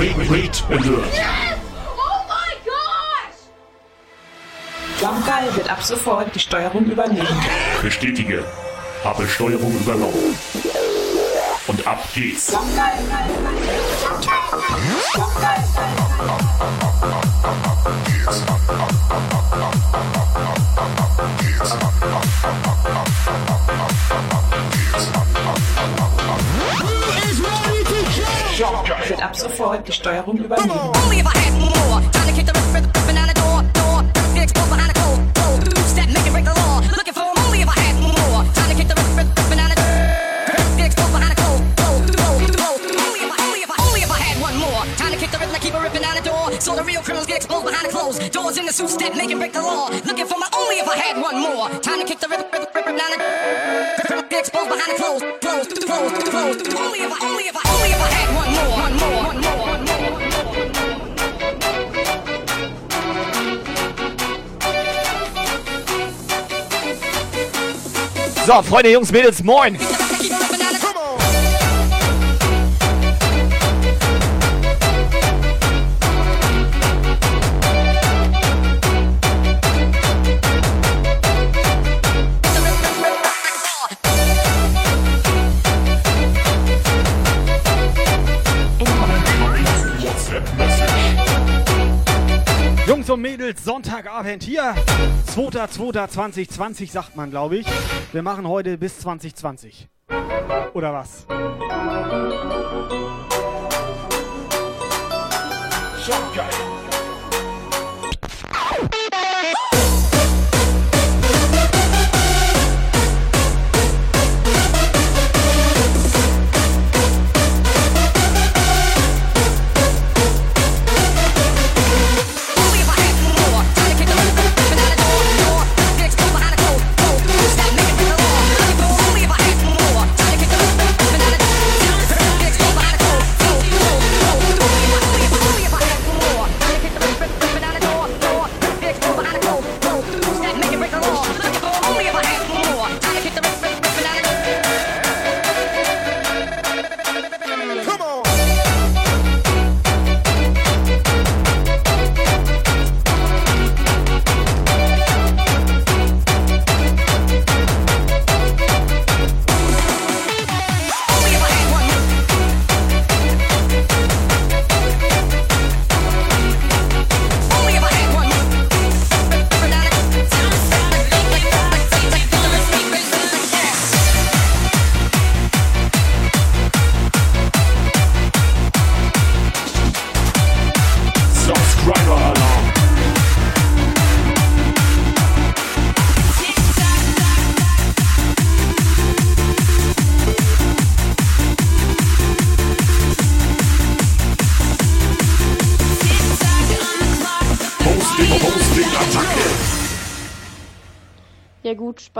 Wait, wait Alert. Yes! Oh my gosh! Jumpgeil wird ab sofort die Steuerung übernehmen. Bestätige. Habe Steuerung übernommen. Und ab geht's. Wird ab sofort die Steuerung übernehmen. Only criminals get exposed behind the. Doors in the suit step, make break the law. Looking for my only if I had one more time to kick the rip, rip, rip, rip. Get exposed behind the. Only if I, only if I, only if I had one more, one more, one more, one more. So, Freunde, Jungs, Mädels, moin. Jungs und Mädels, Sonntagabend hier. 2.2.2020 sagt man, glaube ich. Wir machen heute bis 2020. Oder was? Jumpgeil. Only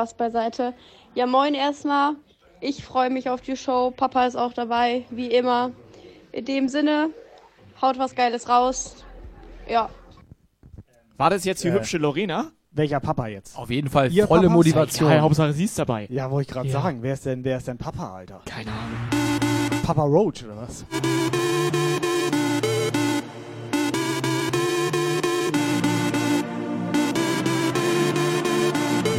Spaß beiseite. Ja, moin erstmal. Ich freue mich auf die Show. Papa ist auch dabei, wie immer. In dem Sinne, haut was Geiles raus. Ja. War das jetzt die Äh. hübsche Lorena? Welcher Papa jetzt? Auf jeden Fall Ihr volle Papa? Motivation. Ja, Hauptsache sie ist dabei. Ja, wollte ich gerade Ja. sagen. Wer ist denn, wer ist denn Papa, Alter? Keine Ahnung. Papa Roach oder was?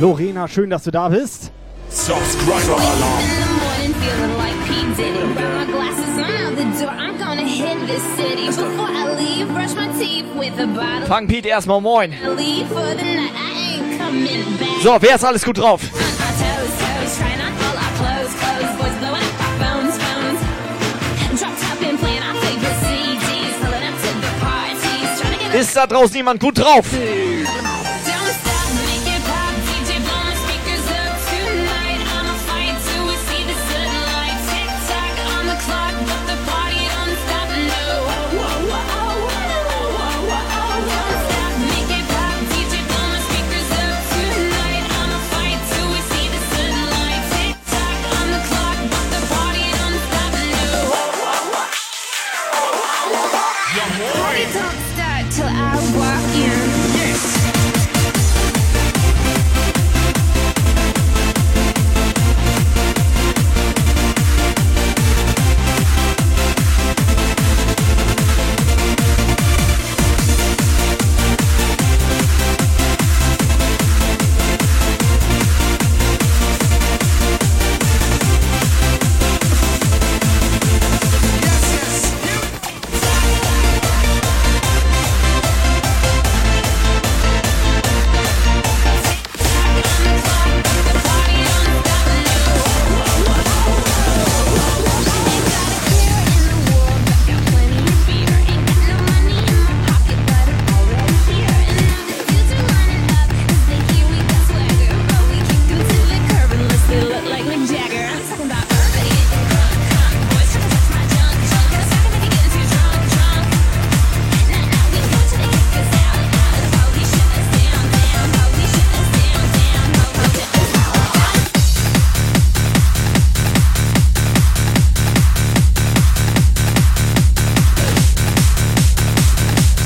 Lorena, schön, dass du da bist. Subscriber Alarm. In the morning, feeling like P. Diddy. Grab my glasses, I'm out the door. I'm gonna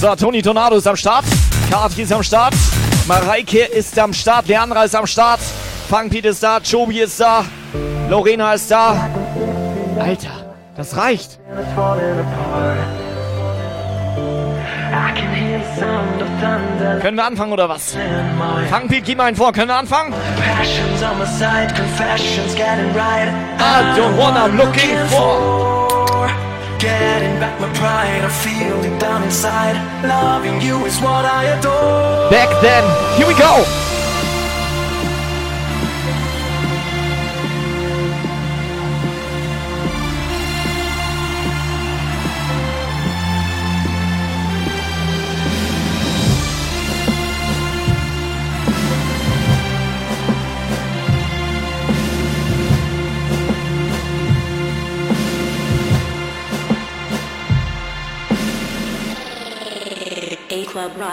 So, Toni Tornado ist am Start. Kati ist am Start. Mareike ist am Start. Leandra ist am Start. Funkbeat ist da. Chobi ist da. Lorena ist da. Alter, das reicht. Können wir anfangen oder was? Funkbeat, gib mal einen vor. Können wir anfangen? I don't want, I'm looking for. Getting back my pride, I feel it down inside. Loving you is what I adore. Back then. Here we go.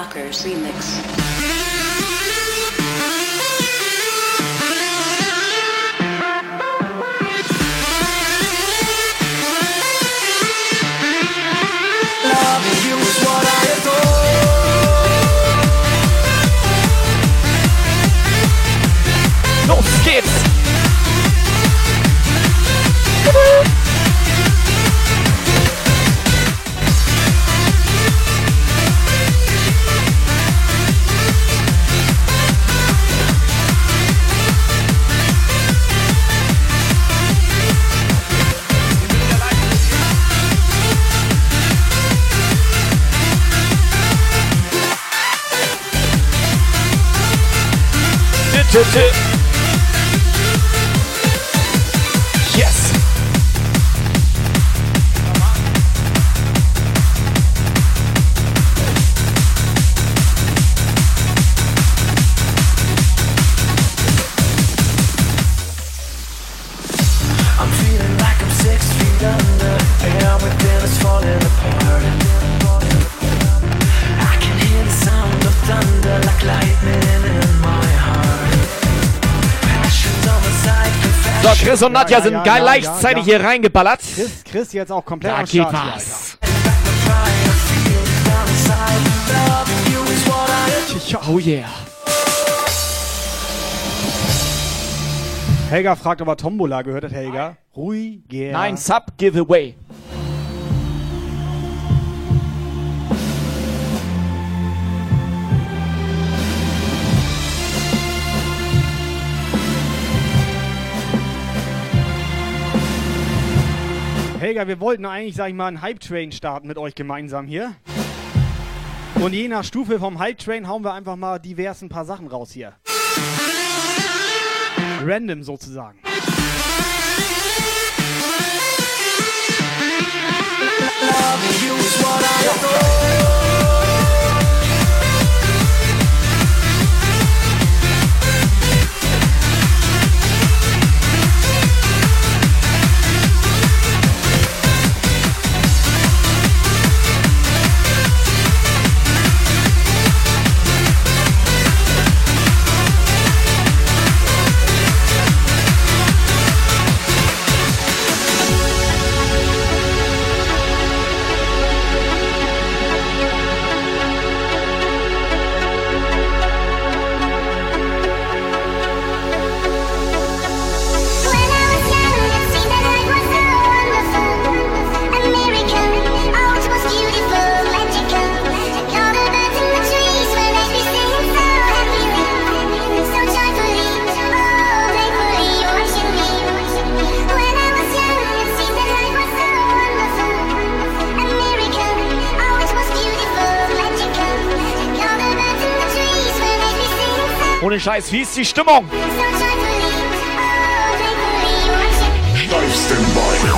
Rockers remix. Chris und Nadja Ja, sind geil ja, hier reingeballert. Chris, Chris jetzt auch komplett Da am geht Start hier, was. Adore. Oh yeah. Helga fragt, ob er Tombola gehört hat, Helga. Ruhiger. Nein, Sub Giveaway. Helga, wir wollten eigentlich, sag ich mal, einen Hype-Train starten mit euch gemeinsam hier. Und je nach Stufe vom Hype-Train hauen wir einfach mal divers ein paar Sachen raus hier. Random sozusagen. Loving you what I. Scheiß, wie ist die Stimmung? Steif Standby.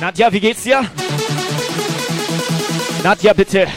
Nadja, wie geht's dir? Nadja, bitte.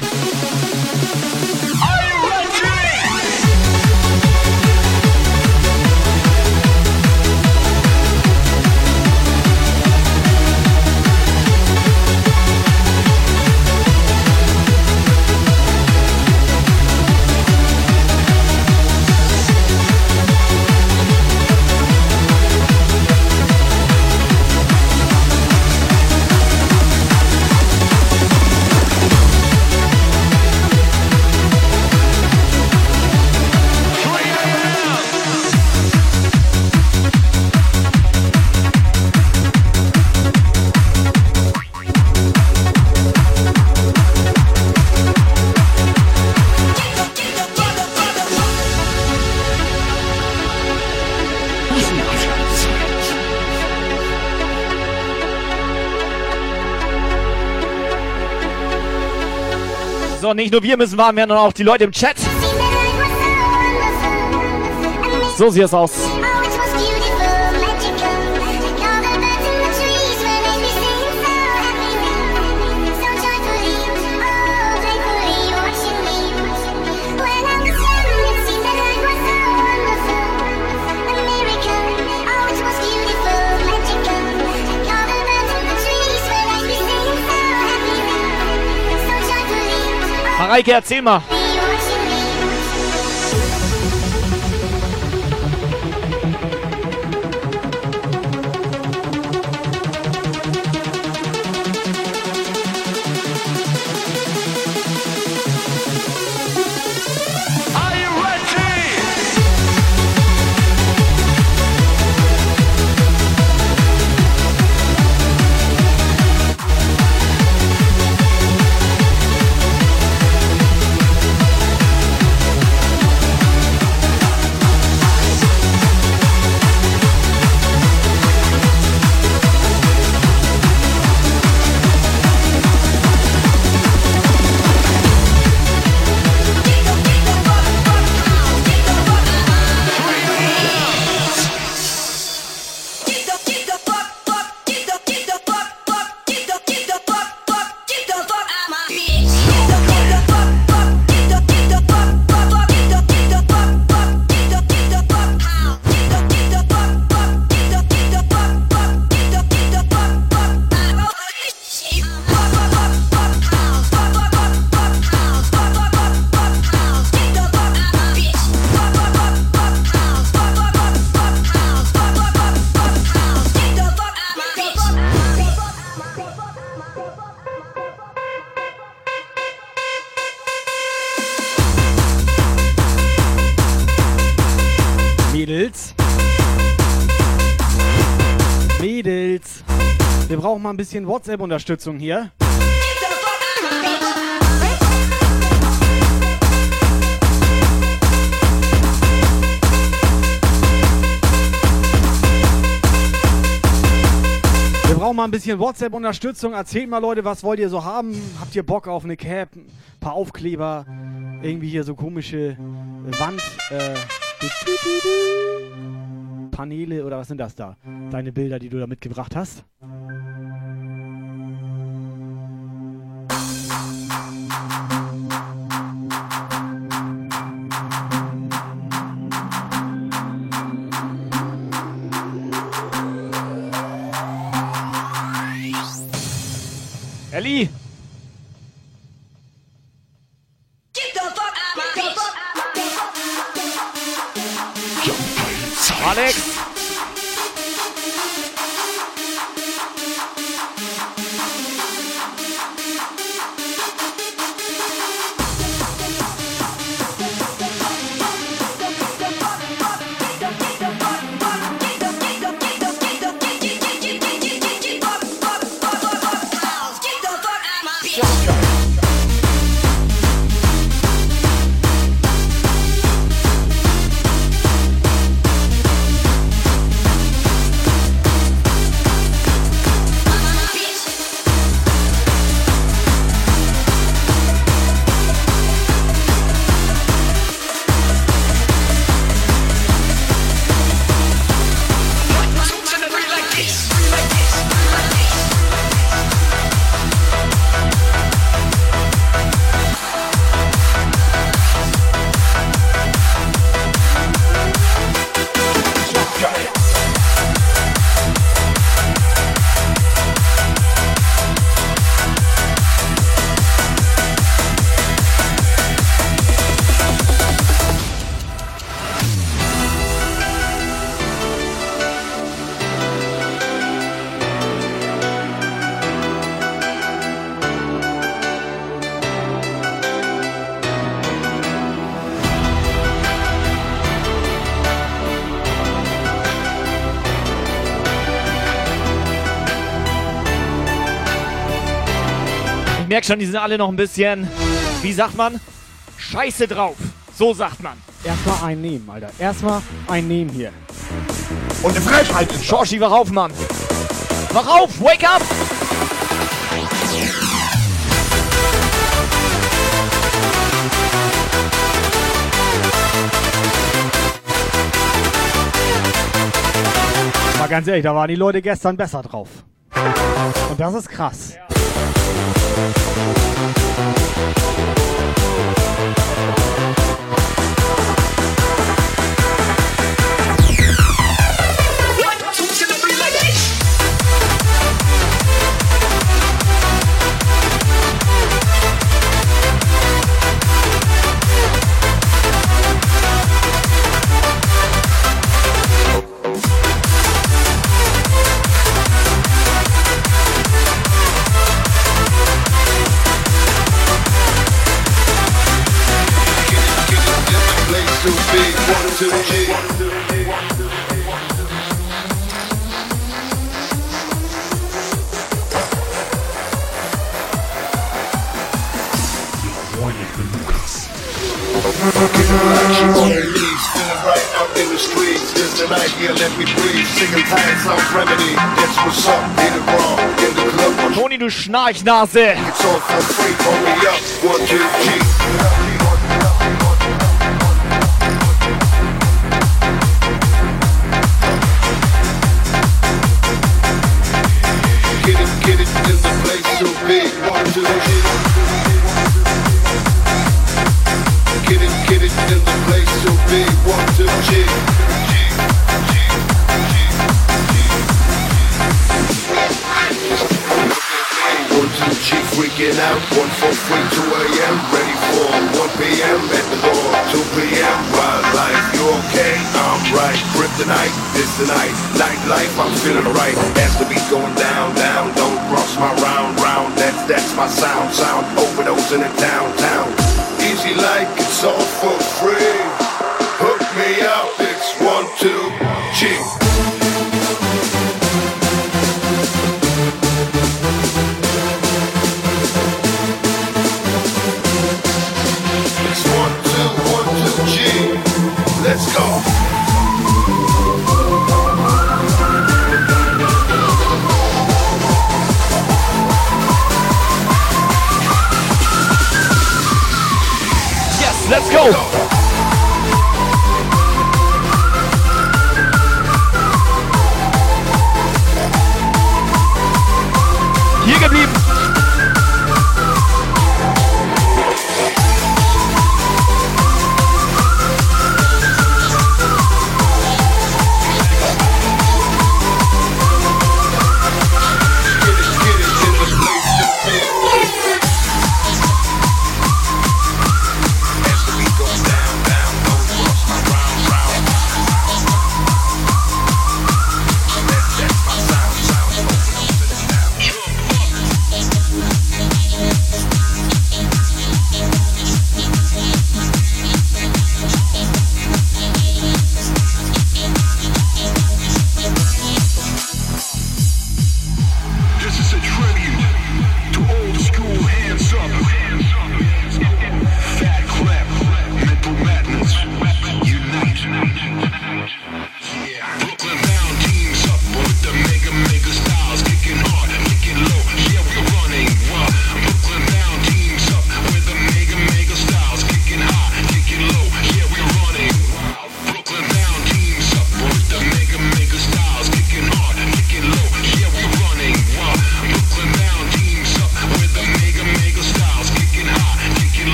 Nicht nur wir müssen warm werden, sondern auch die Leute im Chat. So sieht es aus. Mareike, erzähl mal. Brauchen mal ein bisschen WhatsApp-Unterstützung hier. Wir brauchen mal ein bisschen WhatsApp-Unterstützung. Erzählt mal, Leute, was wollt ihr so haben? Habt ihr Bock auf eine Cap, ein paar Aufkleber, irgendwie hier so komische Wand, äh, Paneele oder was sind das da? Deine Bilder, die du da mitgebracht hast? merkt die sind alle noch ein bisschen, wie sagt man, scheiße drauf. So sagt man. Erstmal einnehmen, Alter. Erstmal einnehmen hier. Und eine Frechheit ist Schorschi, wach auf, Mann. Wach auf, wake up! Mal ganz ehrlich, da waren die Leute gestern besser drauf. Und das ist krass. Ja. Thank you. Zeichnase. tonight. Nightlife, I'm feeling right. As the beat going down, down, don't cross my round, round. That's that's my sound, sound. Overdosing in the downtown. Easy like it's all for free.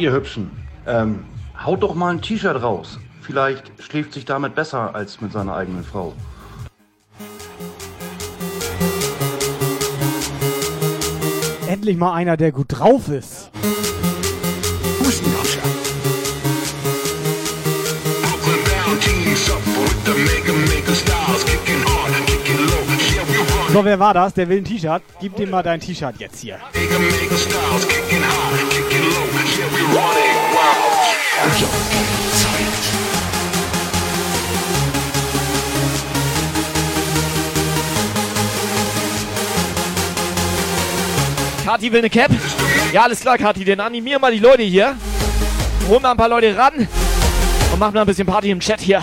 ihr Hübschen, ähm, haut doch mal ein T-Shirt raus. Vielleicht schläft sich damit besser als mit seiner eigenen Frau. Endlich mal einer, der gut drauf ist. So, wer war das? Der will ein T-Shirt. Gib dem mal dein T-Shirt jetzt hier. Kati will eine Cap. Ja, alles klar, Kati, dann animier mal die Leute hier. Hol mal ein paar Leute ran und mach mal ein bisschen Party im Chat hier.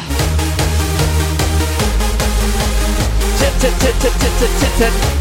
Chat, chat, chat, chat, chat, chat, chat.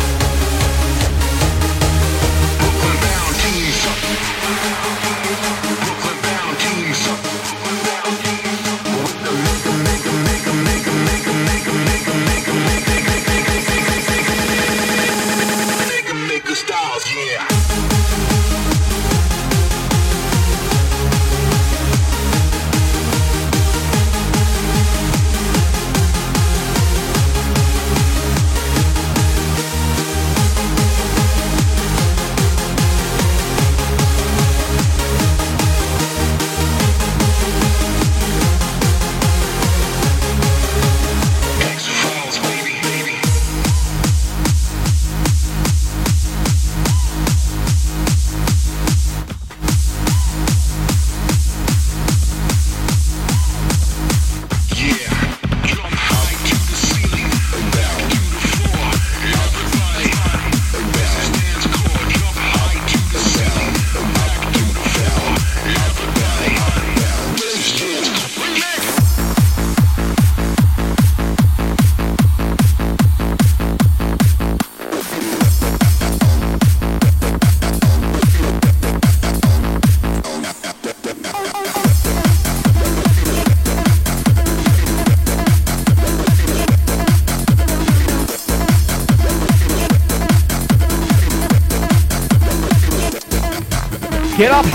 Get up!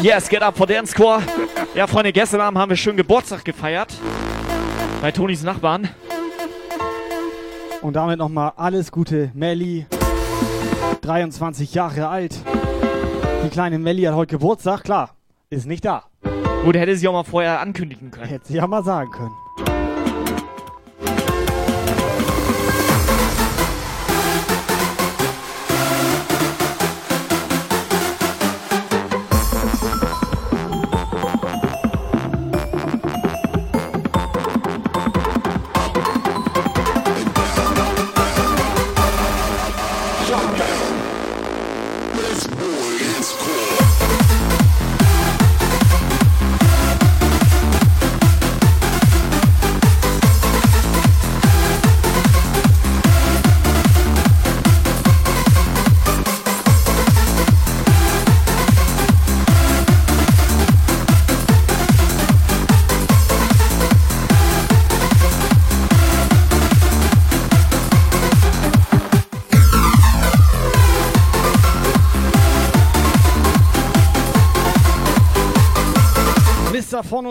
Yes, get up for Dance Core. Ja, Freunde, gestern Abend haben wir schön Geburtstag gefeiert. Bei Tonis Nachbarn. Und damit nochmal alles Gute, Melli. 23 Jahre alt. Die kleine Melli hat heute Geburtstag, klar. Ist nicht da. Gut, hätte sie auch mal vorher ankündigen können. Hätte sie ja mal sagen können.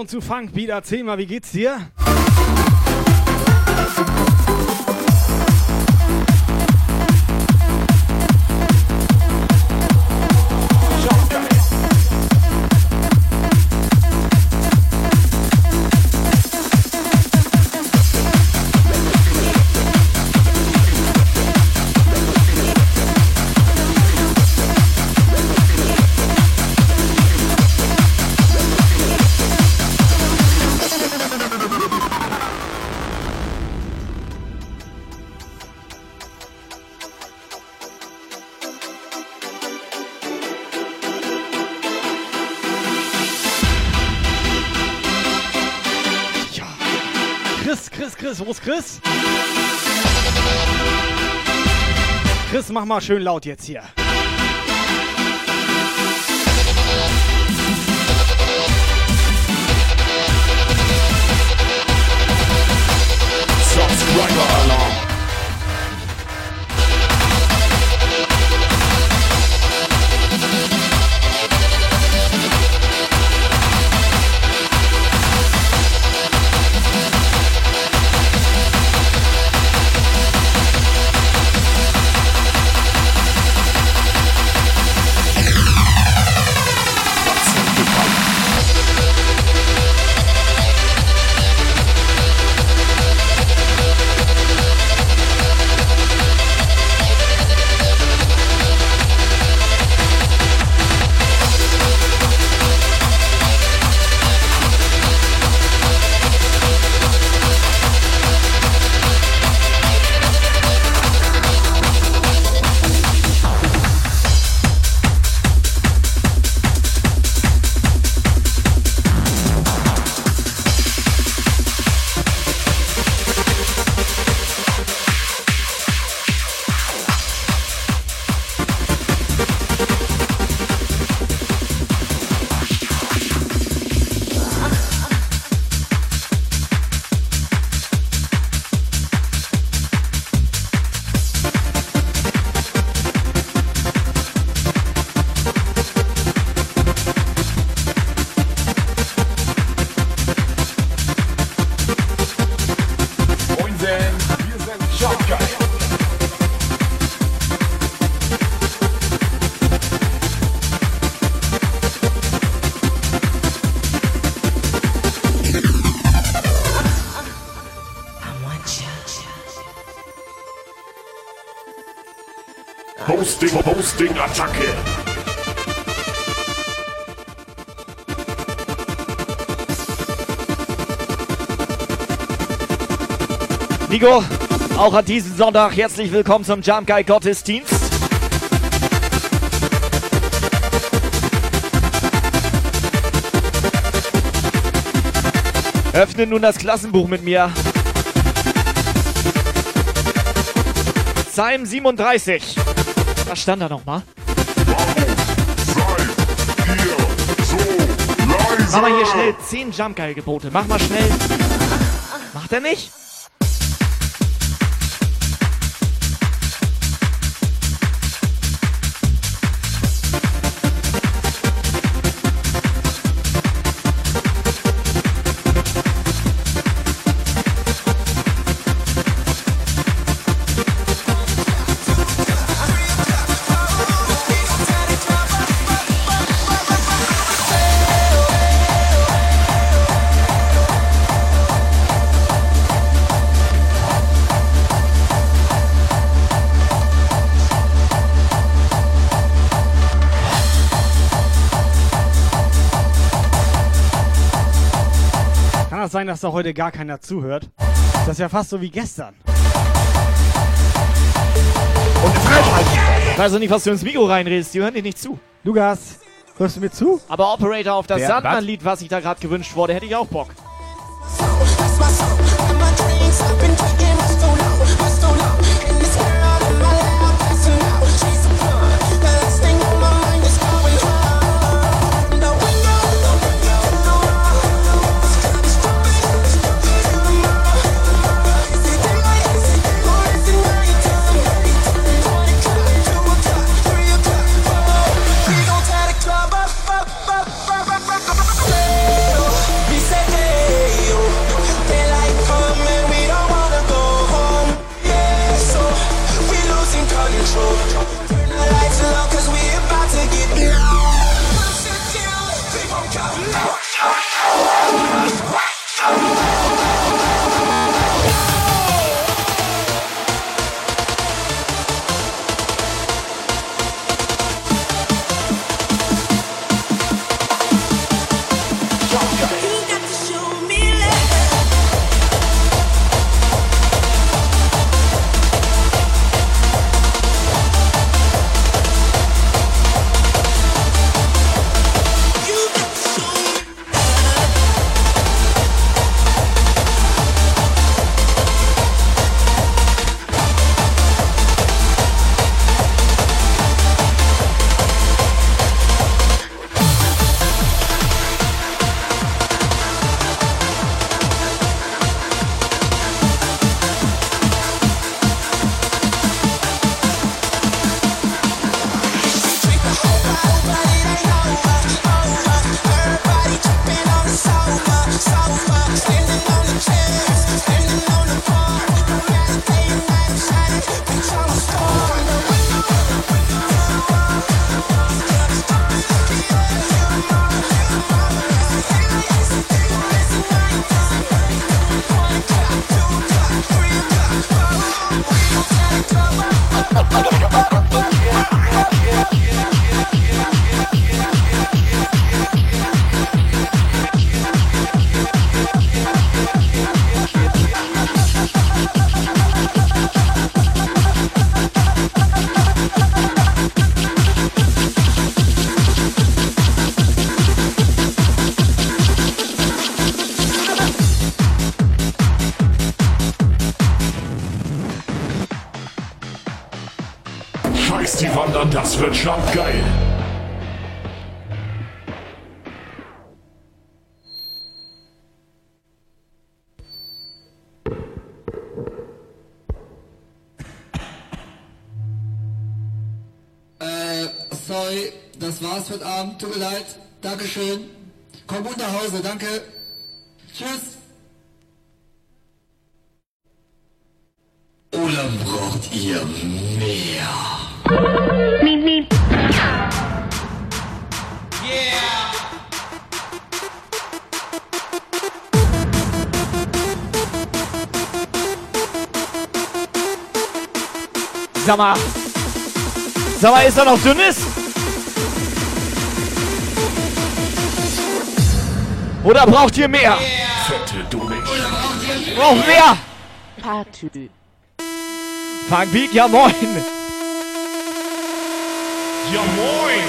Zu Funkbeat, erzähl mal, wie geht's dir? Mal schön laut jetzt hier. Subscriber Alarm. Auch an diesem Sonntag herzlich willkommen zum Jump Guy Gottesdienst. Öffne nun das Klassenbuch mit mir. Psalm 37. Was stand da nochmal? Mach mal hier schnell 10 Jump Guy Gebote. Mach mal schnell. Macht er nicht? Sein, dass da heute gar keiner zuhört? Das ist ja fast so wie gestern. Ich weiß auch nicht, was du ins Mikro reinredest. Die hören dir nicht zu. Lukas, hörst du mir zu? Aber Operator auf das Sandmann-Lied, was ich da gerade gewünscht wurde, hätte ich auch Bock. We das wird schon geil. Sag mal, Sag mal, ist er noch dünnes? Oder braucht ihr mehr? Fette Dummig. Braucht mehr! Party. Funkbeat, ja moin! Ja moin!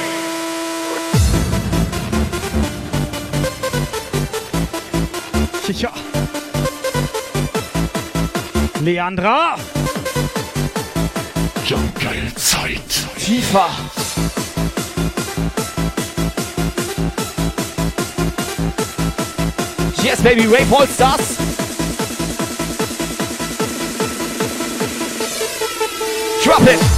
Tja. Leandra. Geil Zeit. Tiefer. Yes, baby, Rave All Stars. Drop it.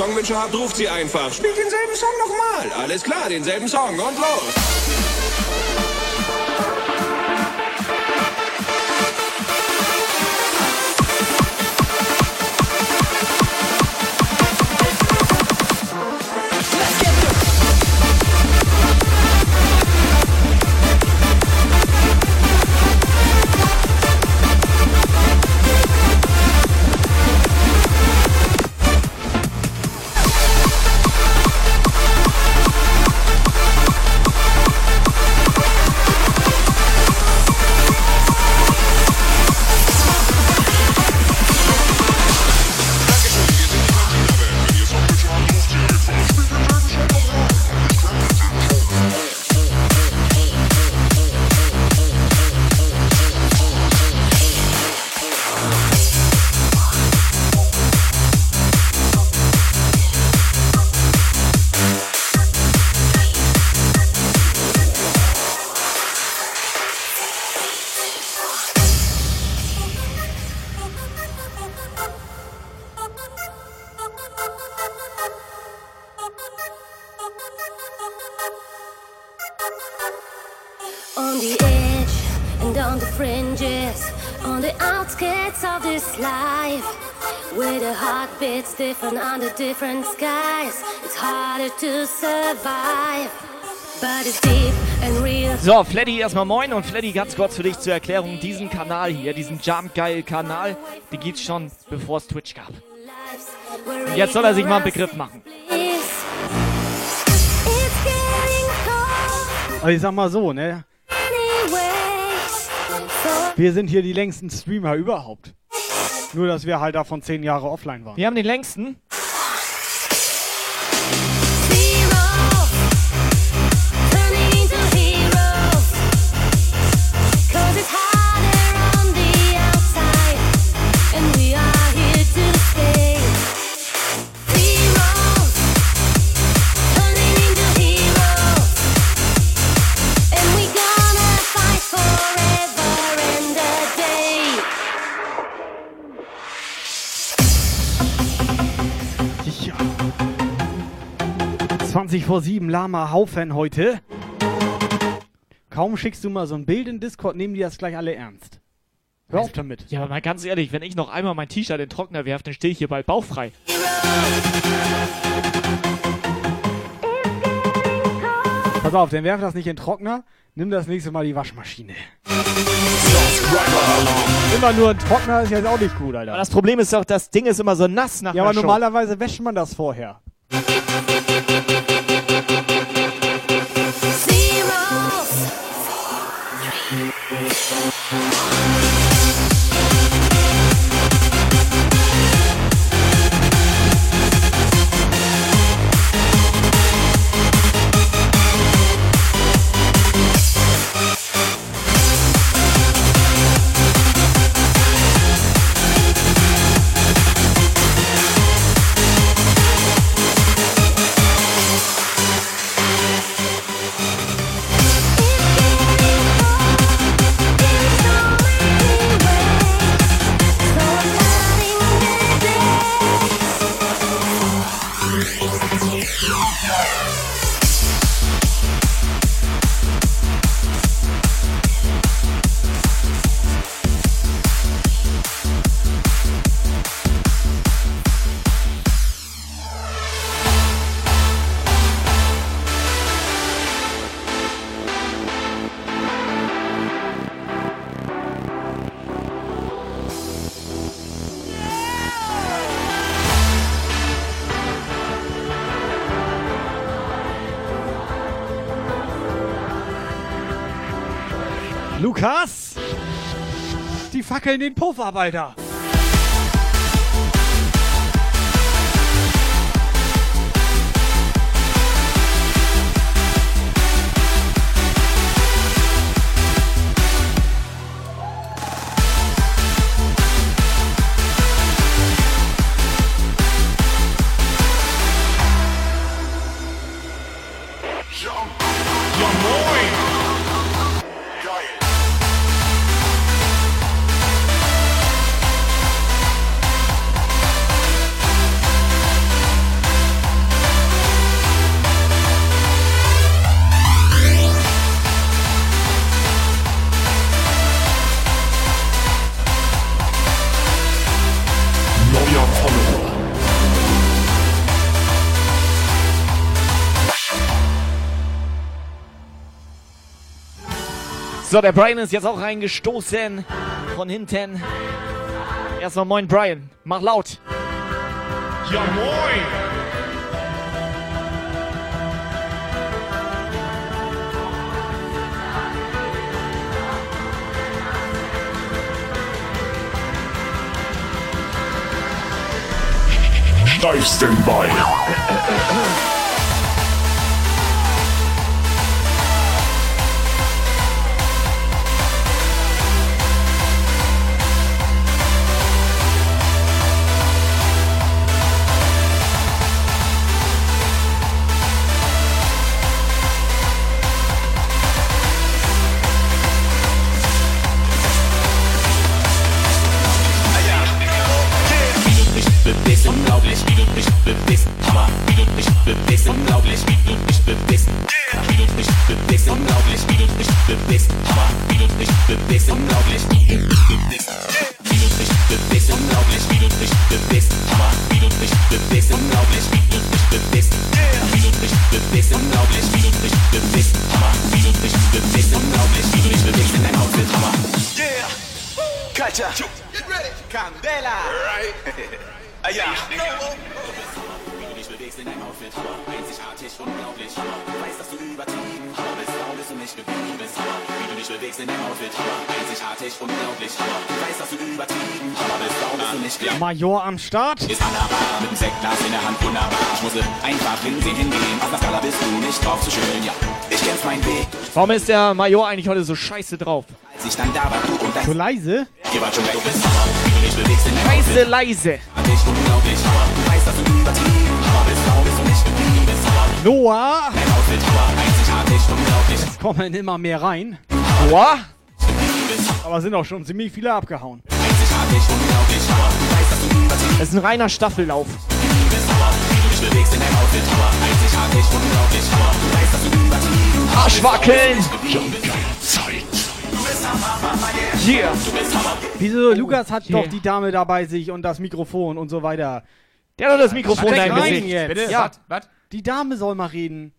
Songwünsche habt, ruft sie einfach. Spielt denselben Song nochmal. Alles klar, denselben Song und los. Under different skies, it's harder to survive. But it's deep and real. So, Fleddy erstmal moin und Fleddy ganz kurz für dich zur Erklärung. Diesen Kanal hier, diesen Jump Geil Kanal, die gibt's schon bevor es Twitch gab. Und jetzt soll er sich mal einen Begriff machen. Also ich sag mal so, ne? Wir sind hier die längsten Streamer überhaupt. Nur, dass wir halt davon zehn Jahre offline waren. Wir haben den längsten. Vor 7, Lama Haufen heute. Kaum schickst du mal so ein Bild in Discord, nehmen die das gleich alle ernst. Hör auf damit. Ja, aber mal ganz ehrlich, wenn ich noch einmal mein T-Shirt in den Trockner werfe, dann stehe ich hier bald bauchfrei. Pass auf, dann werf das nicht in den Trockner, nimm das nächste Mal die Waschmaschine. Immer nur ein Trockner ist jetzt auch nicht gut, Alter. Aber das Problem ist doch, das Ding ist immer so nass nach Ja, aber Show. normalerweise wäscht man das vorher. Die fackeln den Puff ab, Alter! So, der Brian ist jetzt auch reingestoßen. Von hinten. Erstmal moin, Brian. Mach laut. Ja moin! Steifsten Bein. Hammer, einzigartig, unglaublich. Du weißt, dass du übertrieben, bist, warum bist du nicht geblieben bist. Wie du dich bewegst in deinem Outfit, einzigartig, unglaublich. Du weißt, dass du übertrieben, bist, warum bist du nicht geblieben Major am Start. ist wunderbar, mit dem Sektglas in der Hand, wunderbar. Ich musste einfach hinsehen, hingehen, auf der Skala bist du nicht drauf zu schön, ja. Ich kenn's meinen Weg, Warum ist der Major eigentlich heute so scheiße drauf? als ich dann da war, du und dein So leise? Ihr wart schon weg, du bist Outfit. leise. Dich unglaublich. Du weißt, dass du übertrieben, Noah. Kommen immer mehr rein. Noah. Aber sind auch schon ziemlich viele abgehauen. Es ist ein reiner Staffellauf. Arschwackeln! Yeah. Wieso? Lukas hat doch die Dame dabei sich und das Mikrofon und so weiter. Der hat doch das Mikrofon dein rein Gesicht. Jetzt. Bitte? Ja. Was? Was? Die Dame soll mal reden.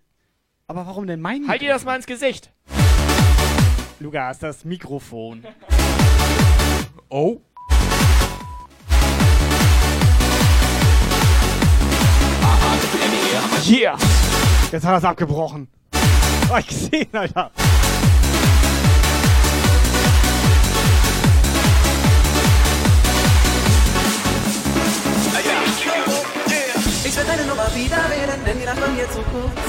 Aber warum denn mein Halt dir das mal ins Gesicht. Lukas, das Mikrofon. Oh. Yeah. Jetzt hat er es abgebrochen. Hab ich gesehen, Alter. Ich werde deine Nummer wieder wählen, denn die Nacht bei mir zu kurz.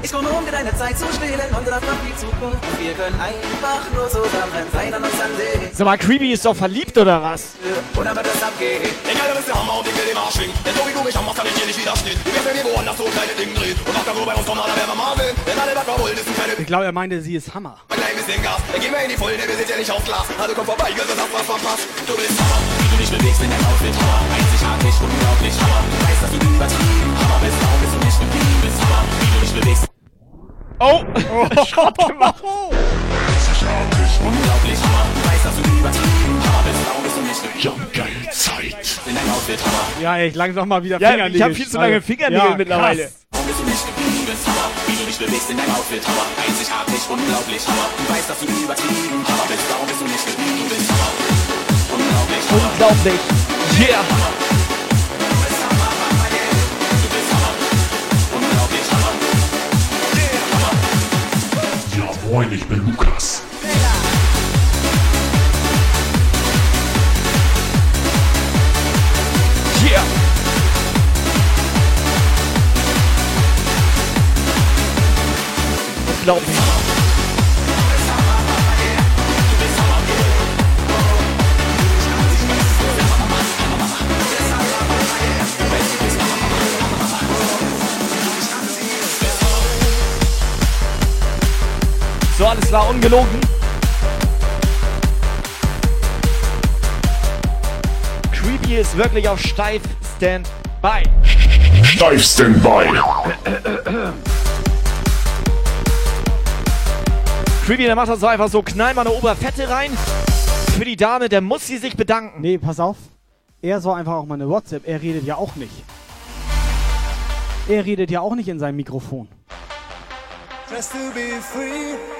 Ich komme um dir deine Zeit zu stehlen und das macht viel zu kurz. Wir können einfach nur zusammen sein an uns ansehen. Sag mal, Creepy ist doch verliebt oder was? Oder wird es abgehen? Egal, du bist der Hammer und ich will den Arsch schwingen. Denn so wie du mich anmachst, kann ich dir nicht widerstehen. Du wirst mir wie woanders so kleine Dinge drehen. Und mach da wo bei uns kommen, alle wer wir mal will. Denn alle, was wir wollen, ist ein kleines Ich glaube, er meinte, sie ist Hammer. ein klein bisschen Gas. Dann gehen wir in die Vollen, denn wir sind ja nicht auf Glas. Also komm vorbei, wir sind auf was verpasst. Du bist Hammer. Dich bewegst in deinem Outfit, Hammer. Einzigartig, unglaublich, Hammer. Du weißt, dass du übertrieben, Hammer bist. Warum bist du nicht geblieben, bist Hammer. Wie du dich bewegst. Oh! Schrott gemacht! Unglaublich, Hammer. Du weißt, dass du übertrieben, Hammer bist. Warum bist du nicht geblieben? Ja, geile Zeit. In deinem Outfit, Hammer. Ja, ich langsam mal wieder Ja, Fingernägel. ich hab viel zu lange. Fingernägel ja, mittlerweile. krass. Warum bist du nicht geblieben, bist Hammer. Wie du dich bewegst in deinem Outfit, Hammer. Einzigartig, unglaublich, Hammer. Du weißt, dass du übertrieben, Hammer bist. Warum bist du nicht geblieben, bist Hammer. Unglaublich. Yeah. Ja, moin, ich bin Lukas. Yeah. Unglaublich. So, alles klar, ungelogen. Creepy ist wirklich auf steif Stand-by. Steif Standby. Creepy, der macht das so einfach so, knall mal eine Oberfette rein. Für die Dame, der muss sie sich bedanken. Nee, pass auf. Er soll einfach auch mal eine WhatsApp. Er redet ja auch nicht. Er redet ja auch nicht in seinem Mikrofon. Just to be free.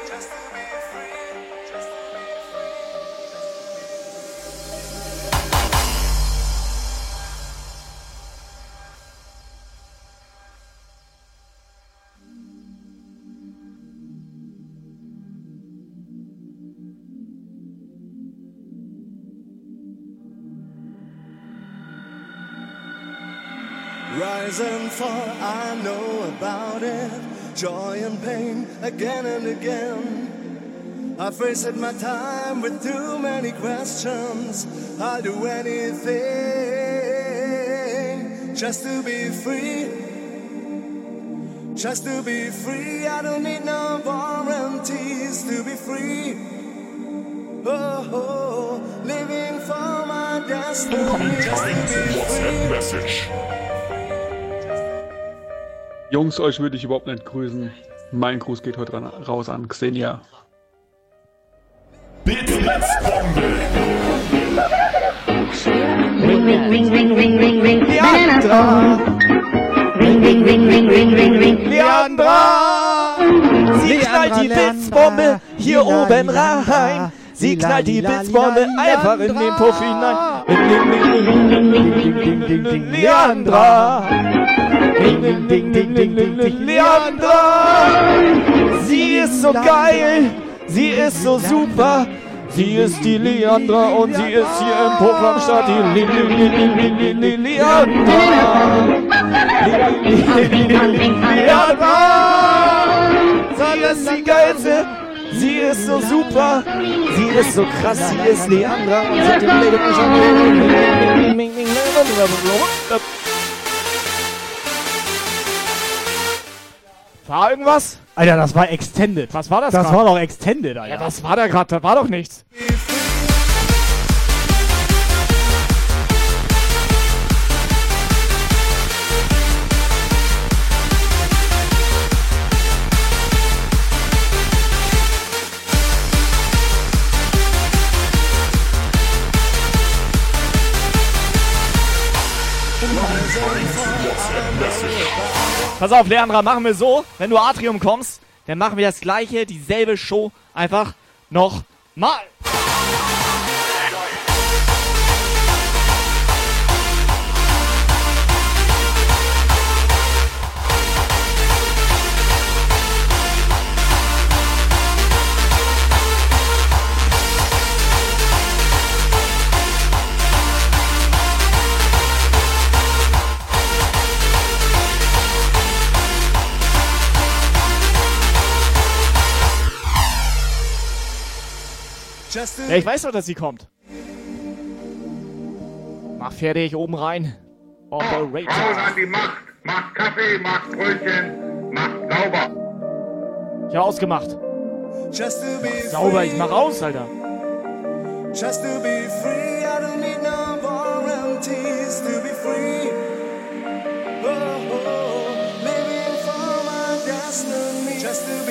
And fall, I know about it. Joy and pain, again and again. I've wasted my time with too many questions. I'll do anything just to be free. Just to be free, I don't need no warranties to be free. Oh, oh living for my destiny. Just to be free. Message. Jungs, euch würde ich überhaupt nicht grüßen. Mein Gruß geht heute raus an Xenia. Ring, ring, ring, ring, ring, ring, ring, Leandra. Ring, ring, ring, ring, ring, ring, ring, Leandra. Sie knallt die Blitzbombe hier oben rein. Sie knallt die Blitzbombe einfach in den Puff hinein. Leandra ding, ding, ding, ding, ding, ding, ding. Leandra! Sie ist so geil! Sie ist so super! Sie ist die Leandra und sie ist hier im Programm statt die Li Leandra! Li Li Li Leandra. Leandra! Sie ist die geilste, sie ist so super, sie ist so krass, sie ist Leandra und sie hat den War irgendwas? Alter, das war Extended. Was war das Das grad? war doch Extended, Alter. Ja, was war da gerade? Da war doch nichts. Pass auf, Leandra, machen wir so. Wenn du Atrium kommst, dann machen wir das gleiche, dieselbe Show einfach noch mal. Just to Ja, ich weiß doch, dass sie kommt. Mach fertig, oben rein. Operator. Raus an die Macht. Macht Kaffee, macht Brötchen, macht sauber. Ich hab ausgemacht. Just to be Sauber, ich free. mach aus, Alter. Just to be free, I don't need no warranties to be free. Oh, oh, living for my destiny. Just to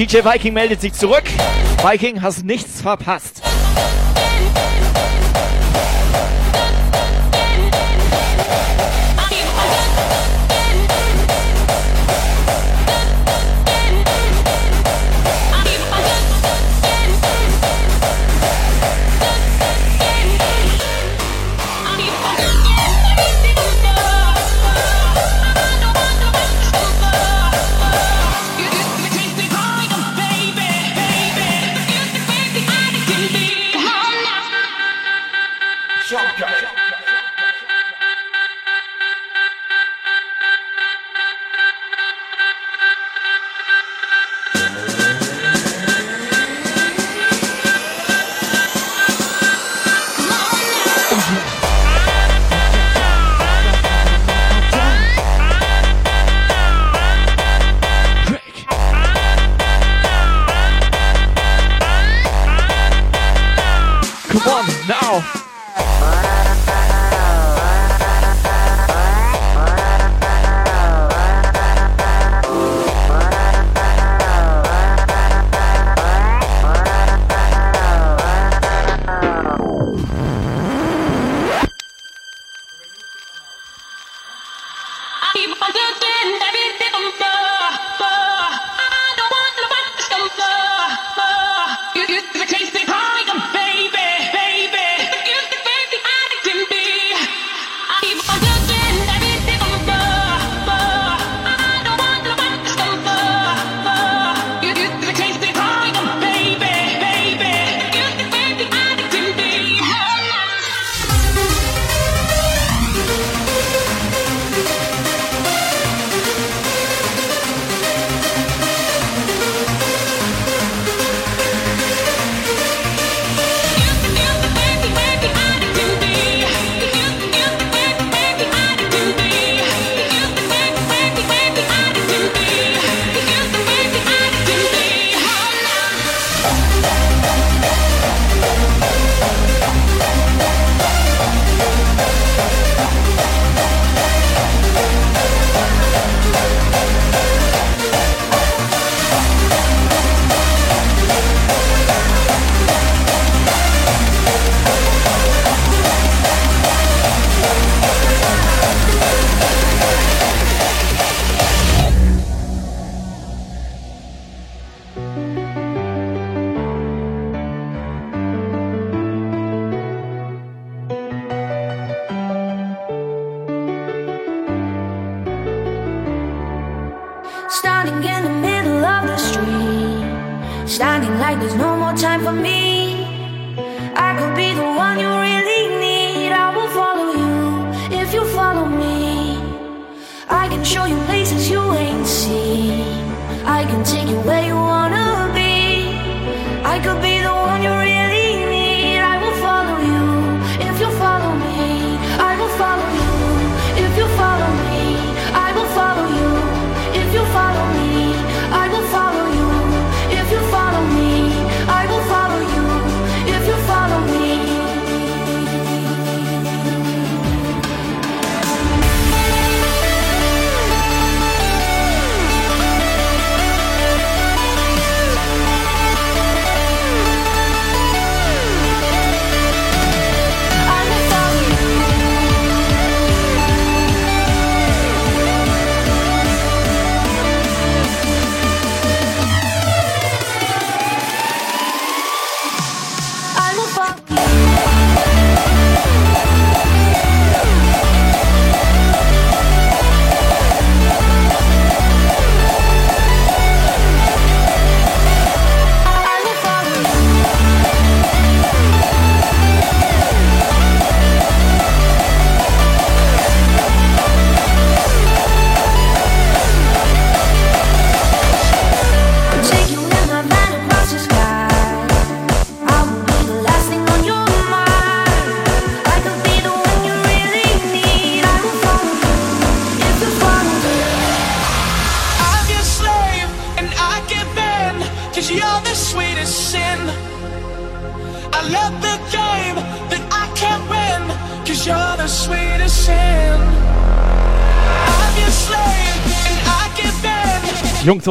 DJ Viking meldet sich zurück. Viking, hast nichts verpasst. Come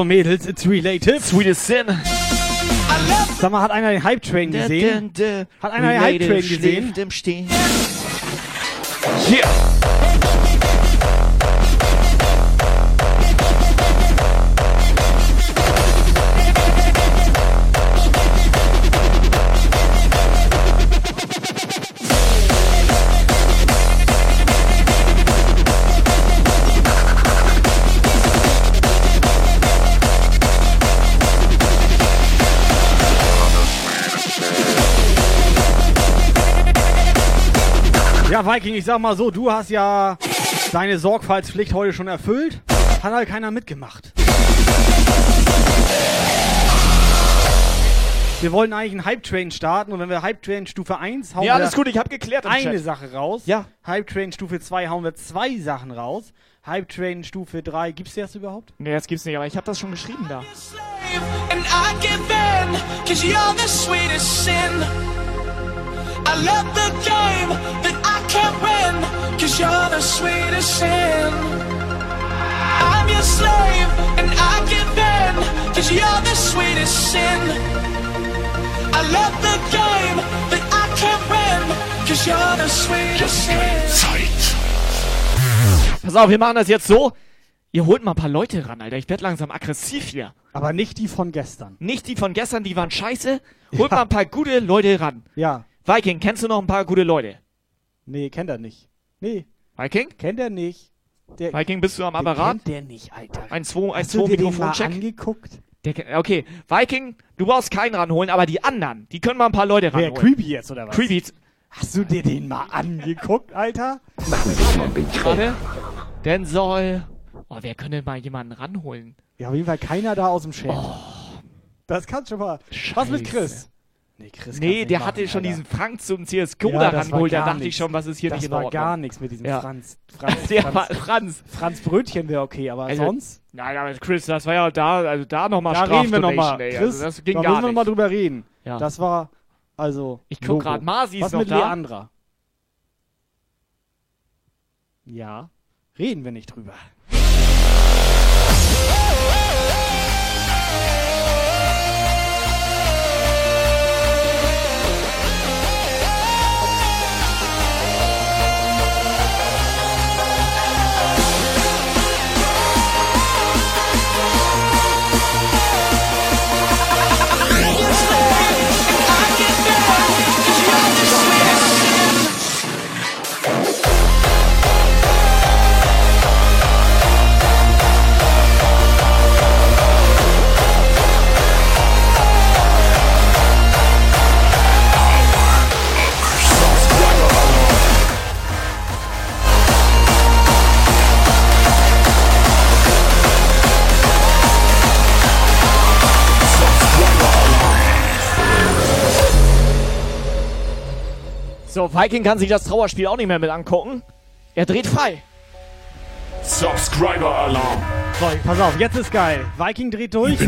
Mädels, it's relative. Sweetest Sin. Sag mal, hat einer den Hype Train gesehen? Hat einer den Hype Train gesehen? Schläft im Stehen. Yeah. Ja, Viking, ich sag mal so, du hast ja deine Sorgfaltspflicht heute schon erfüllt. Hat halt keiner mitgemacht. Wir wollen eigentlich einen Hype Train starten und wenn wir Hype Train Stufe 1 hauen Ja, wir alles gut, ich hab geklärt im eine Chat. Sache raus. Ja. Hype Train Stufe 2 hauen wir zwei Sachen raus. Hype Train Stufe 3, gibt's das überhaupt? Nee, das gibt's nicht, aber ich habe das schon geschrieben da. I love the game that I can't win Cause you're the sweetest sin I'm your slave and I give in Cause you're the sweetest sin I love the game that I can't win Cause you're the sweetest sin Pass auf, wir machen das jetzt so. Ihr holt mal ein paar Leute ran, Alter. Ich werd langsam aggressiv hier. Aber nicht die von gestern. Nicht die von gestern, die waren scheiße. Holt mal ein paar gute Leute ran. Ja. Viking, kennst du noch ein paar gute Leute? Nee, kennt er nicht. Nee. Viking? Kennt er nicht. Der, Viking, bist du am den Apparat? kennt der nicht, Alter. Ein 2 ein Hast du zwei dir den mal Mikrofoncheck. angeguckt? Der, okay, Viking, du brauchst keinen ranholen, aber die anderen, die können mal ein paar Leute Wer, ranholen. Creepy jetzt, oder was? Creepy. Hast du dir den mal angeguckt, Alter? Warte. Denn soll. Oh, wer könnte mal jemanden ranholen? Ja, auf jeden Fall keiner da aus dem Chat. Das kannst schon mal. Was mit Chris? Nee, Chris Nee, der nicht hatte machen, schon Alter. diesen Frank zum CSGO Ja, da das war rangeholt. Da dachte ich nichts. schon, was ist hier das nicht in war Ordnung. gar nichts mit diesem Ja. Franz. Franz, Der Franz, war Franz. Franz Brötchen wäre okay, aber Also, sonst? Nein, aber Chris, das war ja da, also da nochmal Da reden wir nochmal. Ey. Chris, Also das ging da gar müssen wir nicht. mal drüber reden. Ja. Das war, also. Ich guck Logo. grad, Masi ist Was noch mit da. Leandra? Ja. Reden wir nicht drüber. So, Viking kann sich das Trauerspiel auch nicht mehr mit angucken. Er dreht frei. Subscriber Alarm. So, pass auf, jetzt ist geil. Viking dreht durch,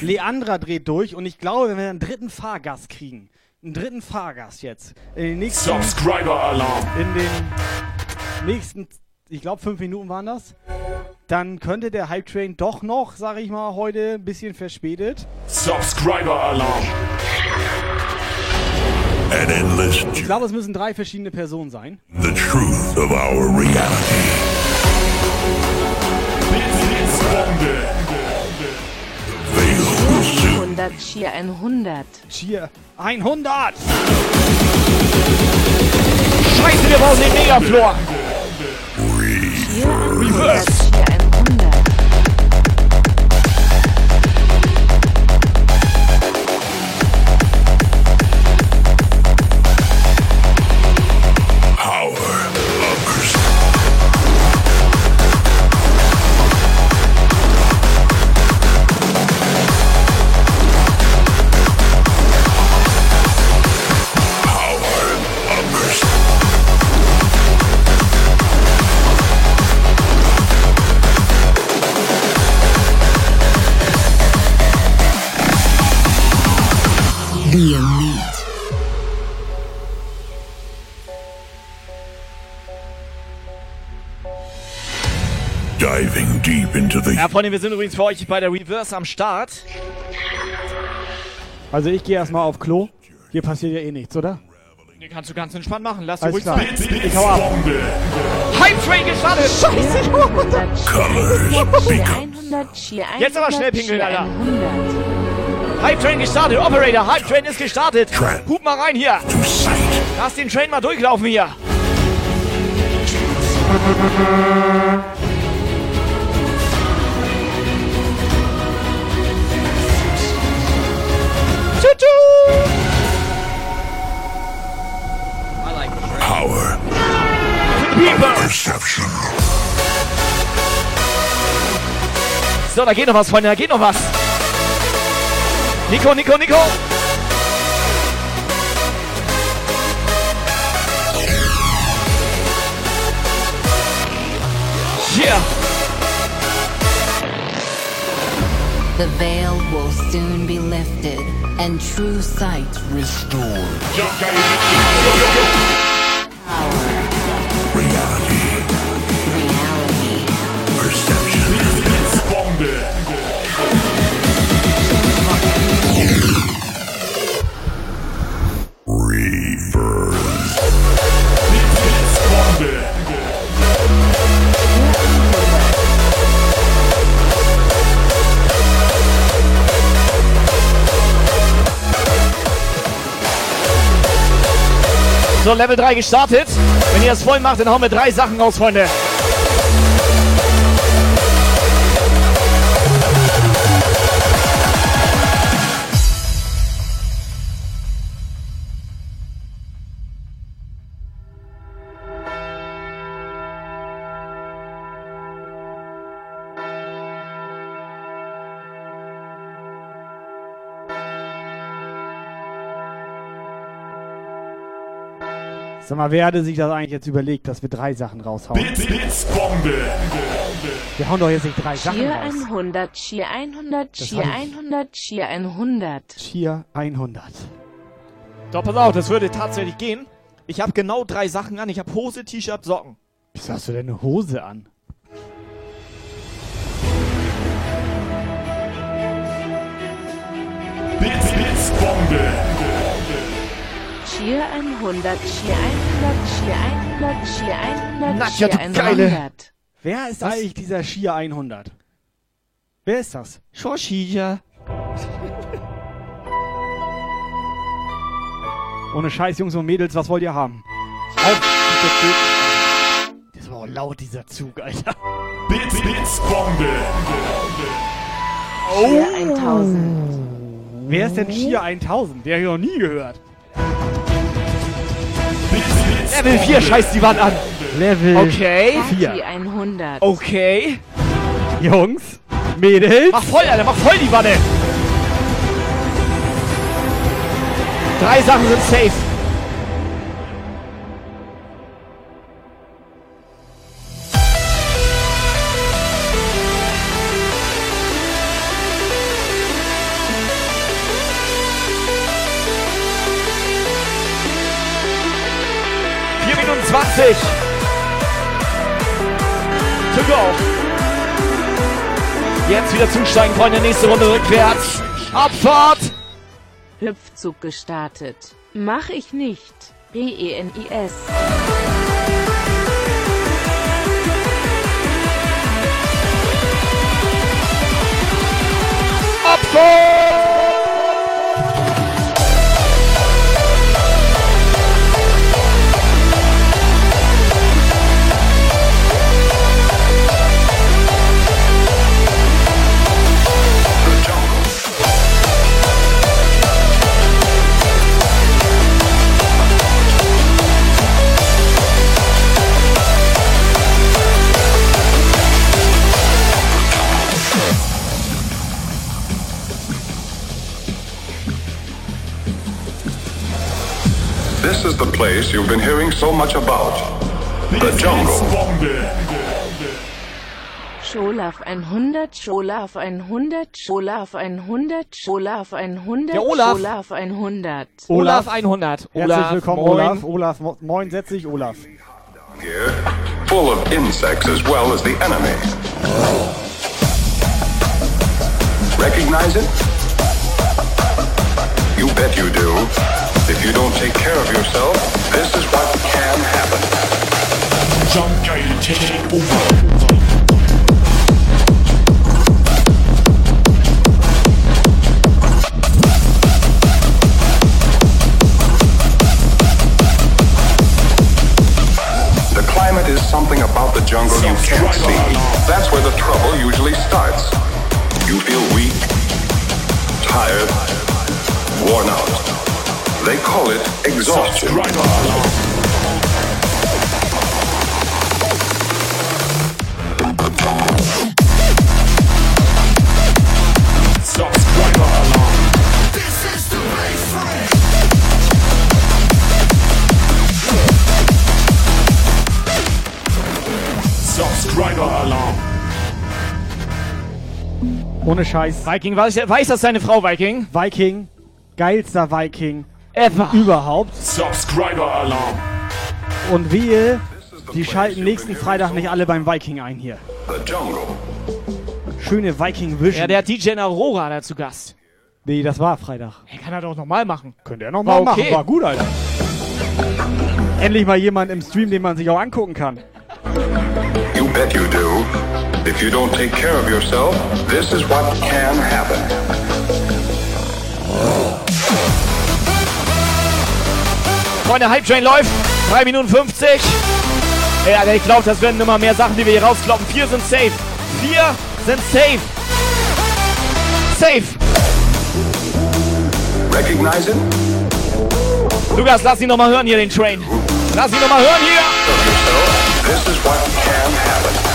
Leandra dreht durch und ich glaube, wenn wir einen dritten Fahrgast kriegen, einen dritten Fahrgast jetzt, in den nächsten, Subscriber Alarm. in den nächsten, ich glaube, fünf Minuten waren das, dann könnte der Hype Train doch noch, sag ich mal, heute ein bisschen verspätet. Subscriber Alarm. An endless Ich glaube, es müssen drei verschiedene Personen sein. the truth of our reality. Blitzbombe. 100 Cheer 100. Cheer 100! Scheiße, wir brauchen den Megaflor. Cheer 100. Reverse. The Elite. Diving deep into the Ja, Freunde, wir sind übrigens für euch bei der Reverse am Start. Also ich gehe erstmal auf Klo. Hier passiert ja eh nichts, oder? Den kannst du ganz entspannt machen. Lass Alles ruhig klar. Zeit. Ich hau ab. Hype Train gestartet. Scheiße. Cheer 100. Cheer 100. Jetzt aber schnell pinkeln, Alter. 100. Hype Train gestartet. Operator, Hype Train ist gestartet. Hub mal rein hier. Lass den Train mal durchlaufen hier. power. Perception. So, da geht noch was, Freunde, da geht noch was. Nico, Nico, Nico. Yeah. The veil will soon be lifted and true sight restored. So, Level 3 gestartet. Wenn ihr das voll macht, dann hauen wir drei Sachen raus, Freunde. Sag mal, wer hatte sich das eigentlich jetzt überlegt, dass wir drei Sachen raushauen? Blitzbombe. Wir hauen doch jetzt nicht drei Sachen Cheer raus. 100. Cheer 100. Das Cheer hab ich- 100. Cheer 100. Cheer 100. Doch, pass auf, das würde tatsächlich gehen. Ich habe genau drei Sachen an. Ich habe Hose, T-Shirt, Socken. Wieso hast du denn eine Hose an? Blitzbombe. Cheer 100. Cheer 100. Cheer 100. Cheer 100. Nadja, Cheer du Geile. 100. Wer ist eigentlich dieser Cheer 100? Wer ist das? Shoshija. Ohne Scheiß, Jungs und Mädels, was wollt ihr haben? Auf! Das war auch laut, dieser Zug, Alter. Blitzbombe. Cheer 1000. Wer ist denn Cheer 1000? Der habe ich noch nie gehört. Level 4, scheiß die Wand an. Level Okay. 4. Party 100. Okay. Jungs, Mädels. Mach voll, Alter, mach voll die Wanne. Drei Sachen sind safe. 20. To go. Jetzt wieder zusteigen, Freunde. Nächste Runde rückwärts. Abfahrt. Hüpfzug gestartet. Mach ich nicht. B-E-N-I-S. This is the place you've been hearing so much about. The jungle. Scholaf 100, Scholaf 100, Scholaf 100, Scholaf 100, Ja, Olaf. Scholaf 100. Olaf 100. Herzlich willkommen, moin. Olaf. Olaf, mo moin, setz dich, Olaf. Here, full of insects as well as the enemy. Recognize it? You bet you do. If you don't take care of yourself, this is what can happen. Jump Take Over. The climate is something about the jungle you can't see. That's where the trouble usually starts. You feel weak, tired, worn out. They call it exhaustion. Subscriber Alarm. This is the baseline. Subscriber Alarm. Ohne Scheiß. Viking, weiß, weiß das deine Frau, Viking? Viking, geilster Viking ever überhaupt. Subscriber Alarm. Und wehe, die schalten nächsten Freitag nicht alle beim Viking ein hier. The jungle. Schöne Viking Vision. Ja, der hat DJ Aurora da zu Gast. Nee, das war Freitag. Er kann er doch nochmal machen. Könnte er nochmal okay. machen. War gut, Alter. Endlich mal jemand im Stream, den man sich auch angucken kann. You bet you do. If you don't take care of yourself, this is what can happen. Freunde, Hype Train läuft. 3 Minuten 50. Ja, ich glaube, das werden immer mehr Sachen, die wir hier rauskloppen. Vier sind safe. Vier sind safe. Safe. Recognize? Lukas, lass ihn nochmal hören hier, den Train. Lass ihn nochmal hören hier. This is what can happen.